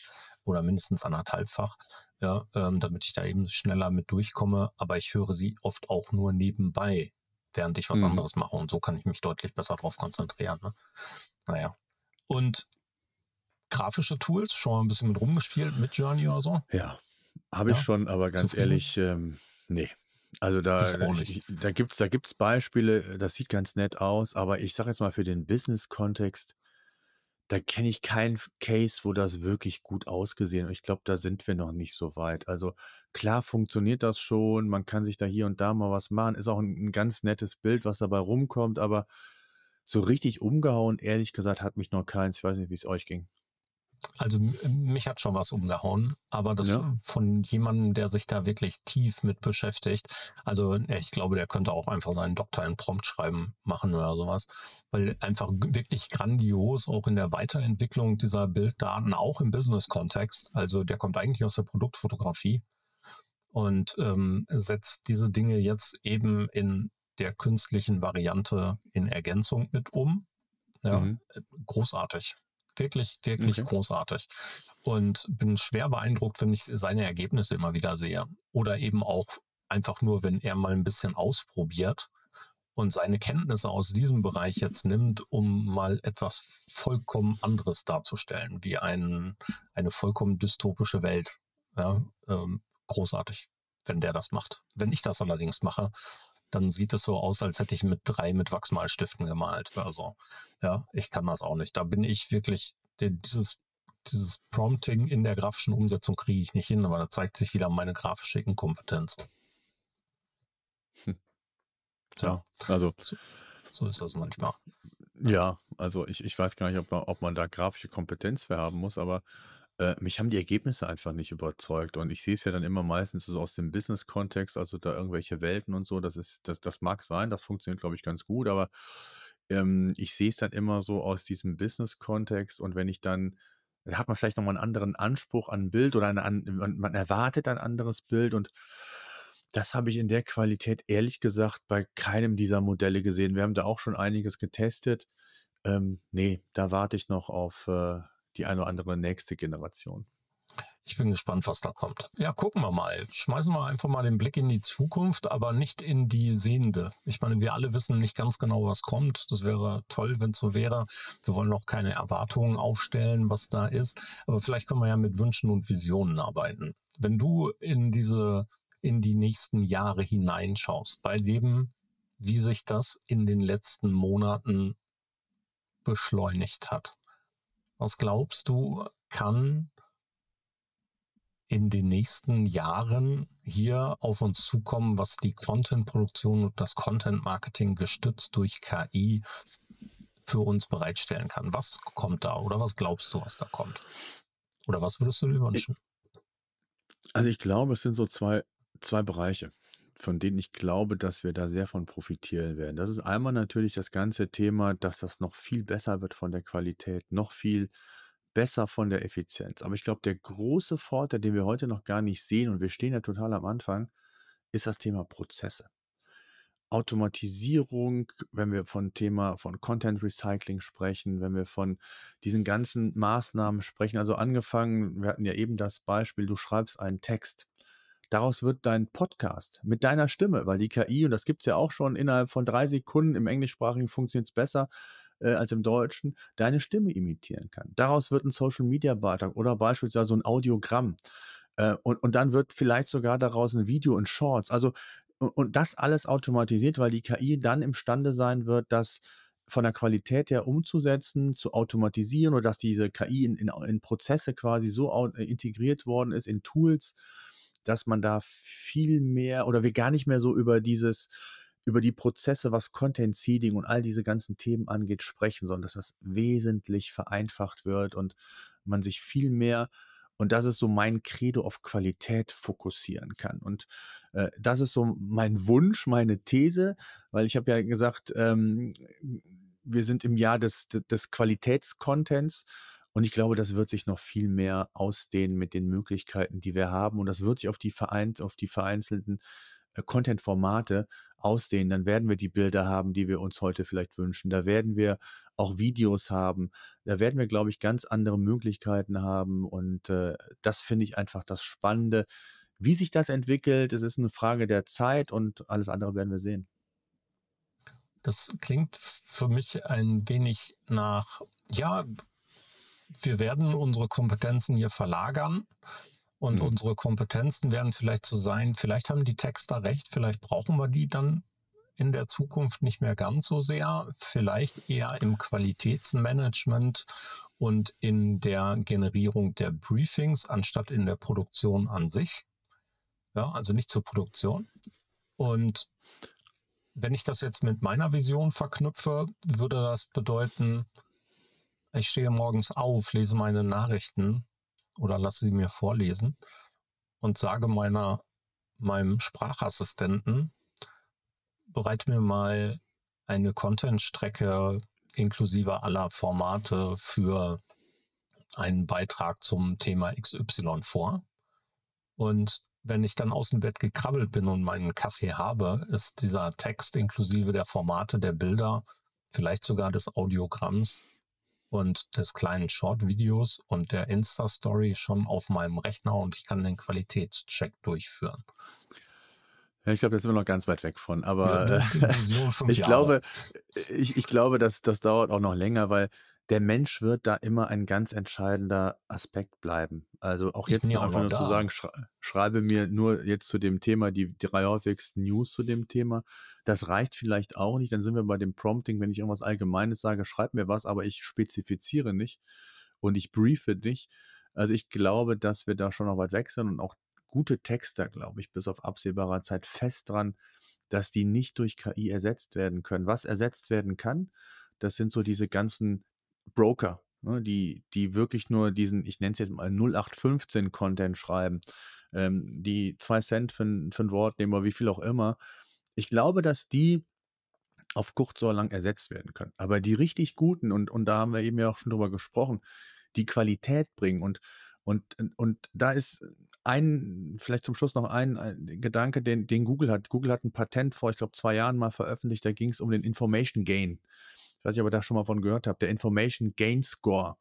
oder mindestens anderthalbfach, ja, ähm, damit ich da eben schneller mit durchkomme, aber ich höre sie oft auch nur nebenbei, während ich was Mhm. anderes mache und so kann ich mich deutlich besser drauf konzentrieren, ne? Na ja. Und grafische Tools, schon mal 'n bisschen mit rumgespielt, mit Journey oder so? Ja, habe ich Ja? schon, aber ganz Zufrieden? ehrlich, ähm, ne. Also, da Ich ich nicht. ich da gibt's da Beispiele, das sieht ganz nett aus, aber ich sage jetzt mal für den Business-Kontext, da kenne ich keinen Case, wo das wirklich gut ausgesehen und ich glaube, da sind wir noch nicht so weit. Also, klar funktioniert das schon, man kann sich da hier und da mal was machen, ist auch 'n 'n ganz nettes Bild, was dabei rumkommt, aber so richtig umgehauen, ehrlich gesagt, hat mich noch keins. Ich weiß nicht, wie's euch ging. Also, mich hat schon was umgehauen, aber das Ja? von jemandem, der sich da wirklich tief mit beschäftigt. Also, ich glaube, der könnte auch einfach seinen Doktor in Prompt schreiben machen oder so was, weil einfach wirklich grandios auch in der Weiterentwicklung dieser Bilddaten, auch im Business-Kontext. Also, der kommt eigentlich aus der Produktfotografie und, ähm, setzt diese Dinge jetzt eben in der künstlichen Variante in Ergänzung mit um. Ja, Mhm. äh, großartig. Wirklich, wirklich Okay. großartig. Und bin schwer beeindruckt, wenn ich seine Ergebnisse immer wieder sehe. Oder eben auch einfach nur, wenn er mal 'n bisschen ausprobiert und seine Kenntnisse aus diesem Bereich jetzt nimmt, um mal etwas vollkommen anderes darzustellen, wie ein eine vollkommen dystopische Welt. Ja, ähm, großartig, wenn der das macht. Wenn ich das allerdings mache, dann sieht es so aus, als hätte ich mit 3 mit Wachsmalstiften gemalt oder so. Ja, ich kann das auch nicht. Da bin ich wirklich dieses dieses Prompting in der grafischen Umsetzung kriege ich nicht hin, aber da zeigt sich wieder meine grafische Inkompetenz. Hm. Tja, Ja, also so so ist das manchmal. Ja, also ich ich weiß gar nicht, ob man ob man da grafische Kompetenz für haben muss, aber, äh, mich haben die Ergebnisse einfach nicht überzeugt und ich sehe es ja dann immer meistens so aus dem Business-Kontext, also da irgendwelche Welten und so, das ist das das mag sein, das funktioniert, glaube ich, ganz gut, aber, ähm, ich sehe es dann immer so aus diesem Business-Kontext und wenn ich dann da hat man vielleicht noch mal 'n anderen Anspruch an 'n Bild oder eine an man man erwartet ein anderes Bild und das habe ich in der Qualität ehrlich gesagt bei keinem dieser Modelle gesehen. Wir haben da auch schon einiges getestet. Ähm, ne, da warte ich noch auf, äh, die eine oder andere nächste Generation. Ich bin gespannt, was da kommt. Ja, gucken wir mal. Schmeißen wir einfach mal den Blick in die Zukunft, aber nicht in die sehende. Ich meine, wir alle wissen nicht ganz genau, was kommt. Das wäre toll, wenn's so wäre. Wir wollen auch keine Erwartungen aufstellen, was da ist, aber vielleicht können wir ja mit Wünschen und Visionen arbeiten. Wenn du in diese in die nächsten Jahre hineinschaust, bei dem, wie sich das in den letzten Monaten beschleunigt hat. Was glaubst du, kann in den nächsten Jahren hier auf uns zukommen, was die Content-Produktion und das Content-Marketing gestützt durch KI für uns bereitstellen kann? Was kommt da oder was glaubst du, was da kommt? Oder was würdest du dir wünschen? Also ich glaube, es sind so zwei, zwei Bereiche, von denen ich glaube, dass wir da sehr von profitieren werden. Das ist einmal natürlich das ganze Thema, dass das noch viel besser wird von der Qualität, noch viel besser von der Effizienz. Aber ich glaube, der große Vorteil, den wir heute noch gar nicht sehen, und wir stehen ja total am Anfang, ist das Thema Prozesse. Automatisierung, wenn wir von Thema von Content Recycling sprechen, wenn wir von diesen ganzen Maßnahmen sprechen, also angefangen, wir hatten ja eben das Beispiel, du schreibst einen Text. Daraus wird dein Podcast mit deiner Stimme, weil die KI, und das gibt es ja auch schon innerhalb von drei Sekunden, im Englischsprachigen funktioniert es besser äh, als im Deutschen, deine Stimme imitieren kann. Daraus wird ein Social Media Beitrag oder beispielsweise so ein Audiogramm. Äh, und, und dann wird vielleicht sogar daraus ein Video in Shorts. Also und das alles automatisiert, weil die KI dann imstande sein wird, das von der Qualität her umzusetzen, zu automatisieren oder dass diese KI in, in, in Prozesse quasi so äh, integriert worden ist, in Tools, dass man da viel mehr oder wir gar nicht mehr so über dieses, über die Prozesse, was Content Seeding und all diese ganzen Themen angeht, sprechen, sondern dass das wesentlich vereinfacht wird und man sich viel mehr und das ist so mein Credo auf Qualität fokussieren kann. Und äh, das ist so mein Wunsch, meine These, weil ich habe ja gesagt, ähm, wir sind im Jahr des, des Qualitätscontents. Und ich glaube, das wird sich noch viel mehr ausdehnen mit den Möglichkeiten, die wir haben. Und das wird sich auf die, vereint, auf die vereinzelten äh, Content-Formate ausdehnen. Dann werden wir die Bilder haben, die wir uns heute vielleicht wünschen. Da werden wir auch Videos haben. Da werden wir, glaube ich, ganz andere Möglichkeiten haben. Und äh, das finde ich einfach das Spannende. Wie sich das entwickelt, es ist eine Frage der Zeit und alles andere werden wir sehen. Das klingt für mich ein wenig nach, ja, wir werden unsere Kompetenzen hier verlagern und mhm. unsere Kompetenzen werden vielleicht so sein, vielleicht haben die Texter recht, vielleicht brauchen wir die dann in der Zukunft nicht mehr ganz so sehr, vielleicht eher im Qualitätsmanagement und in der Generierung der Briefings anstatt in der Produktion an sich. Ja, also nicht zur Produktion. Und wenn ich das jetzt mit meiner Vision verknüpfe, würde das bedeuten, ich stehe morgens auf, lese meine Nachrichten oder lasse sie mir vorlesen und sage meiner, meinem Sprachassistenten, bereite mir mal eine Content-Strecke inklusive aller Formate für einen Beitrag zum Thema XY vor. Und wenn ich dann aus dem Bett gekrabbelt bin und meinen Kaffee habe, ist dieser Text inklusive der Formate der Bilder, vielleicht sogar des Audiogramms und des kleinen Short-Videos und der Insta-Story schon auf meinem Rechner und ich kann den Qualitätscheck durchführen. Ja, ich glaube, da sind wir noch ganz weit weg von. Aber ja, ich glaube, ich, ich glaube, dass das dauert auch noch länger, weil der Mensch wird da immer ein ganz entscheidender Aspekt bleiben. Also auch jetzt nur einfach nur da. zu sagen, schreibe mir nur jetzt zu dem Thema die drei häufigsten News zu dem Thema. Das reicht vielleicht auch nicht. Dann sind wir bei dem Prompting, wenn ich irgendwas Allgemeines sage, schreib mir was, aber ich spezifiziere nicht und ich briefe nicht. Also ich glaube, dass wir da schon noch weit weg sind und auch gute Texter, glaube ich, bis auf absehbarer Zeit fest dran, dass die nicht durch KI ersetzt werden können. Was ersetzt werden kann, das sind so diese ganzen Broker, ne, die, die wirklich nur diesen, ich nenne es jetzt mal 0815-Content schreiben, ähm, die zwei Cent für, für ein Wort nehmen oder wie viel auch immer. Ich glaube, dass die auf kurz oder lang ersetzt werden können. Aber die richtig guten, und, und da haben wir eben ja auch schon drüber gesprochen, die Qualität bringen. Und, und, und da ist ein, vielleicht zum Schluss noch ein, ein Gedanke, den, den Google hat. Google hat ein Patent vor, ich glaube, zwei Jahren mal veröffentlicht, da ging es um den Information Gain ich weiß nicht, ob da schon mal von gehört habt, der Information Gain Score,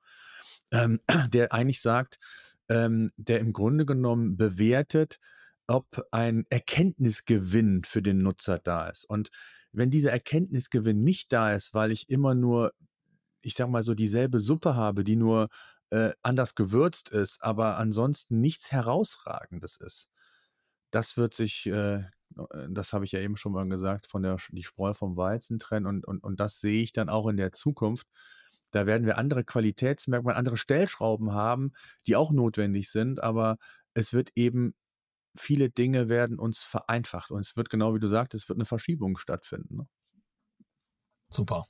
ähm, der eigentlich sagt, ähm, der im Grunde genommen bewertet, ob ein Erkenntnisgewinn für den Nutzer da ist. Und wenn dieser Erkenntnisgewinn nicht da ist, weil ich immer nur, ich sag mal so, dieselbe Suppe habe, die nur äh, anders gewürzt ist, aber ansonsten nichts Herausragendes ist, das wird sich äh, das habe ich ja eben schon mal gesagt, von der die Spreu vom Weizen trennen und, und, und das sehe ich dann auch in der Zukunft. Da werden wir andere Qualitätsmerkmale, andere Stellschrauben haben, die auch notwendig sind, aber es wird eben viele Dinge werden uns vereinfacht und es wird genau wie du sagst, es wird eine Verschiebung stattfinden. Ne? Super.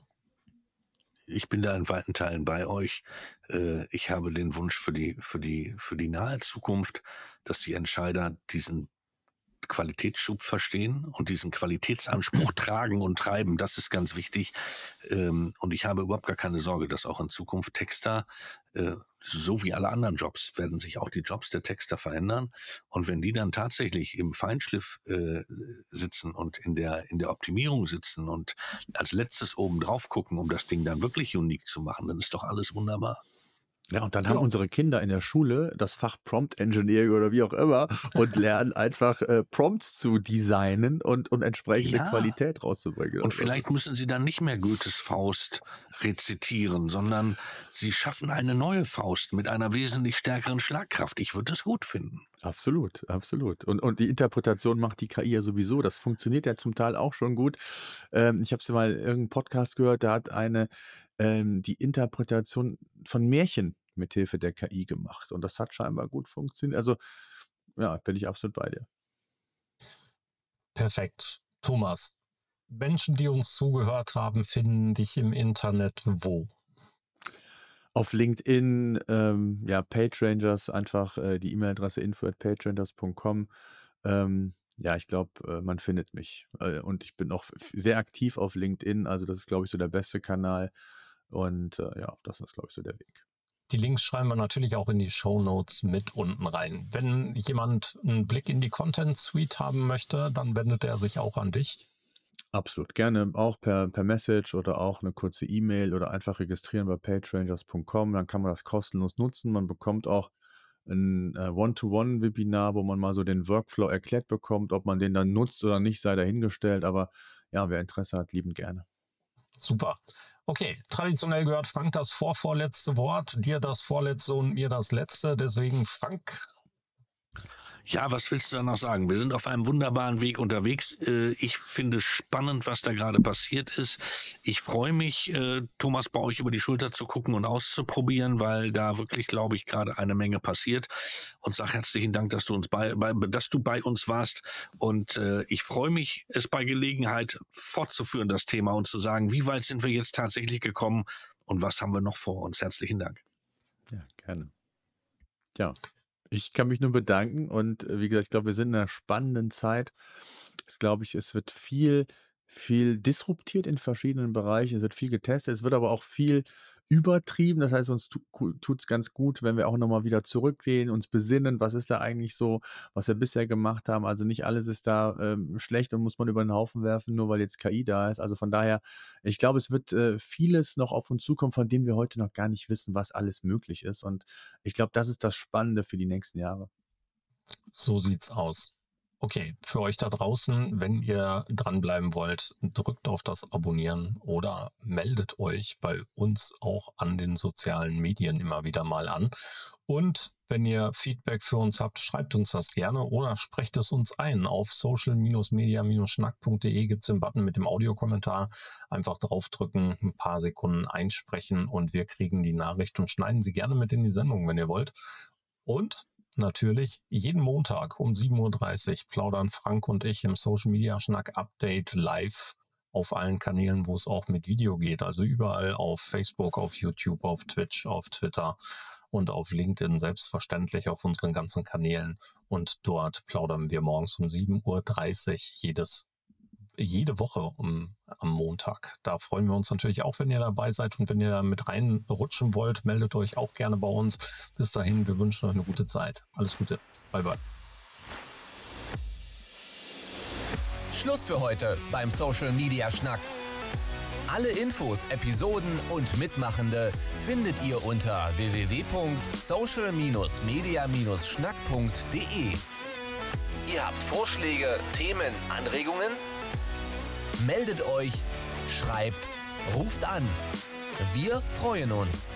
Ich bin da in weiten Teilen bei euch. Äh, ich habe den Wunsch für die, für die, für die nahe Zukunft, dass die Entscheider diesen Qualitätsschub verstehen und diesen Qualitätsanspruch tragen und treiben. Das ist ganz wichtig. Ähm, und ich habe überhaupt gar keine Sorge, dass auch in Zukunft Texter, äh, so wie alle anderen Jobs, werden sich auch die Jobs der Texter verändern. Und wenn die dann tatsächlich im Feinschliff äh, sitzen und in der, in der Optimierung sitzen und als letztes oben drauf gucken, um das Ding dann wirklich unique zu machen, dann ist doch alles wunderbar. Ja, und dann haben unsere Kinder in der Schule das Fach Prompt Engineering oder wie auch immer und lernen einfach äh, Prompts zu designen und, und entsprechende ja. Qualität rauszubringen. Und vielleicht müssen sie dann nicht mehr Goethes Faust rezitieren, sondern sie schaffen eine neue Faust mit einer wesentlich stärkeren Schlagkraft. Ich würde das gut finden. Absolut, absolut. Und, und die Interpretation macht die KI ja sowieso. Das funktioniert ja zum Teil auch schon gut. Ähm, ich habe es mal in irgendeinem Podcast gehört, da hat eine ähm, die Interpretation von Märchen mithilfe der KI gemacht. Und das hat scheinbar gut funktioniert. Also, ja, bin ich absolut bei dir. Perfekt. Thomas, Menschen, die uns zugehört haben, finden dich im Internet wo? Auf LinkedIn, ähm, ja, PageRangers, einfach äh, die E-Mail-Adresse info at pagerangers.com. Ähm, ja, ich glaube, äh, man findet mich. Äh, und ich bin auch sehr aktiv auf LinkedIn. Also das ist, glaube ich, so der beste Kanal. Und äh, ja, das ist, glaube ich, so der Weg. Die Links schreiben wir natürlich auch in die Show Notes mit unten rein. Wenn jemand einen Blick in die Content Suite haben möchte, dann wendet er sich auch an dich. Absolut. Gerne auch per, per Message oder auch eine kurze E-Mail oder einfach registrieren bei pagerangers.com. Dann kann man das kostenlos nutzen. Man bekommt auch ein äh, One-to-One-Webinar, wo man mal so den Workflow erklärt bekommt. Ob man den dann nutzt oder nicht, sei dahingestellt. Aber ja, wer Interesse hat, liebend gerne. Super. Okay, traditionell gehört Frank das vorvorletzte Wort, dir das vorletzte und mir das letzte. Deswegen, Frank, ja, was willst du da noch sagen? Wir sind auf einem wunderbaren Weg unterwegs. Äh, ich finde es spannend, was da gerade passiert ist. Ich freue mich, äh, Thomas, bei euch über die Schulter zu gucken und auszuprobieren, weil da wirklich, glaube ich, gerade eine Menge passiert. Und sag herzlichen Dank, dass du uns bei, bei dass du bei uns warst. Und äh, ich freue mich, es bei Gelegenheit fortzuführen, das Thema und zu sagen, wie weit sind wir jetzt tatsächlich gekommen und was haben wir noch vor uns. Herzlichen Dank. Ja, gerne. Ja, ich kann mich nur bedanken und äh, wie gesagt, ich glaube, wir sind in einer spannenden Zeit. Es glaube ich, es wird viel, viel disruptiert in verschiedenen Bereichen. Es wird viel getestet. Es wird aber auch viel übertrieben. Das heißt, uns tut es ganz gut, wenn wir auch nochmal wieder zurückgehen, uns besinnen, was ist da eigentlich so, was wir bisher gemacht haben. Also nicht alles ist da ähm, schlecht und muss man über den Haufen werfen, nur weil jetzt KI da ist. Also von daher, ich glaube, es wird äh, vieles noch auf uns zukommen, von dem wir heute noch gar nicht wissen, was alles möglich ist. Und ich glaube, das ist das Spannende für die nächsten Jahre. So sieht's aus. Okay, für euch da draußen, wenn ihr dranbleiben wollt, drückt auf das Abonnieren oder meldet euch bei uns auch an den sozialen Medien immer wieder mal an. Und wenn ihr Feedback für uns habt, schreibt uns das gerne oder sprecht es uns ein. Auf social-media-schnack.de gibt es den Button mit dem Audiokommentar. Einfach draufdrücken, ein paar Sekunden einsprechen und wir kriegen die Nachricht und schneiden sie gerne mit in die Sendung, wenn ihr wollt. Und natürlich jeden Montag um 7.30 Uhr plaudern Frank und ich im Social Media Schnack Update live auf allen Kanälen, wo es auch mit Video geht. Also überall auf Facebook, auf YouTube, auf Twitch, auf Twitter und auf LinkedIn selbstverständlich auf unseren ganzen Kanälen. Und dort plaudern wir morgens um 7.30 Uhr jedes jede Woche um, am Montag. Da freuen wir uns natürlich auch, wenn ihr dabei seid und wenn ihr da mit reinrutschen wollt, meldet euch auch gerne bei uns. Bis dahin, wir wünschen euch eine gute Zeit. Alles Gute. Bye bye. Schluss für heute beim Social Media Schnack. Alle Infos, Episoden und Mitmachende findet ihr unter www.social-media-schnack.de. Ihr habt Vorschläge, Themen, Anregungen? Meldet euch, schreibt, ruft an. Wir freuen uns.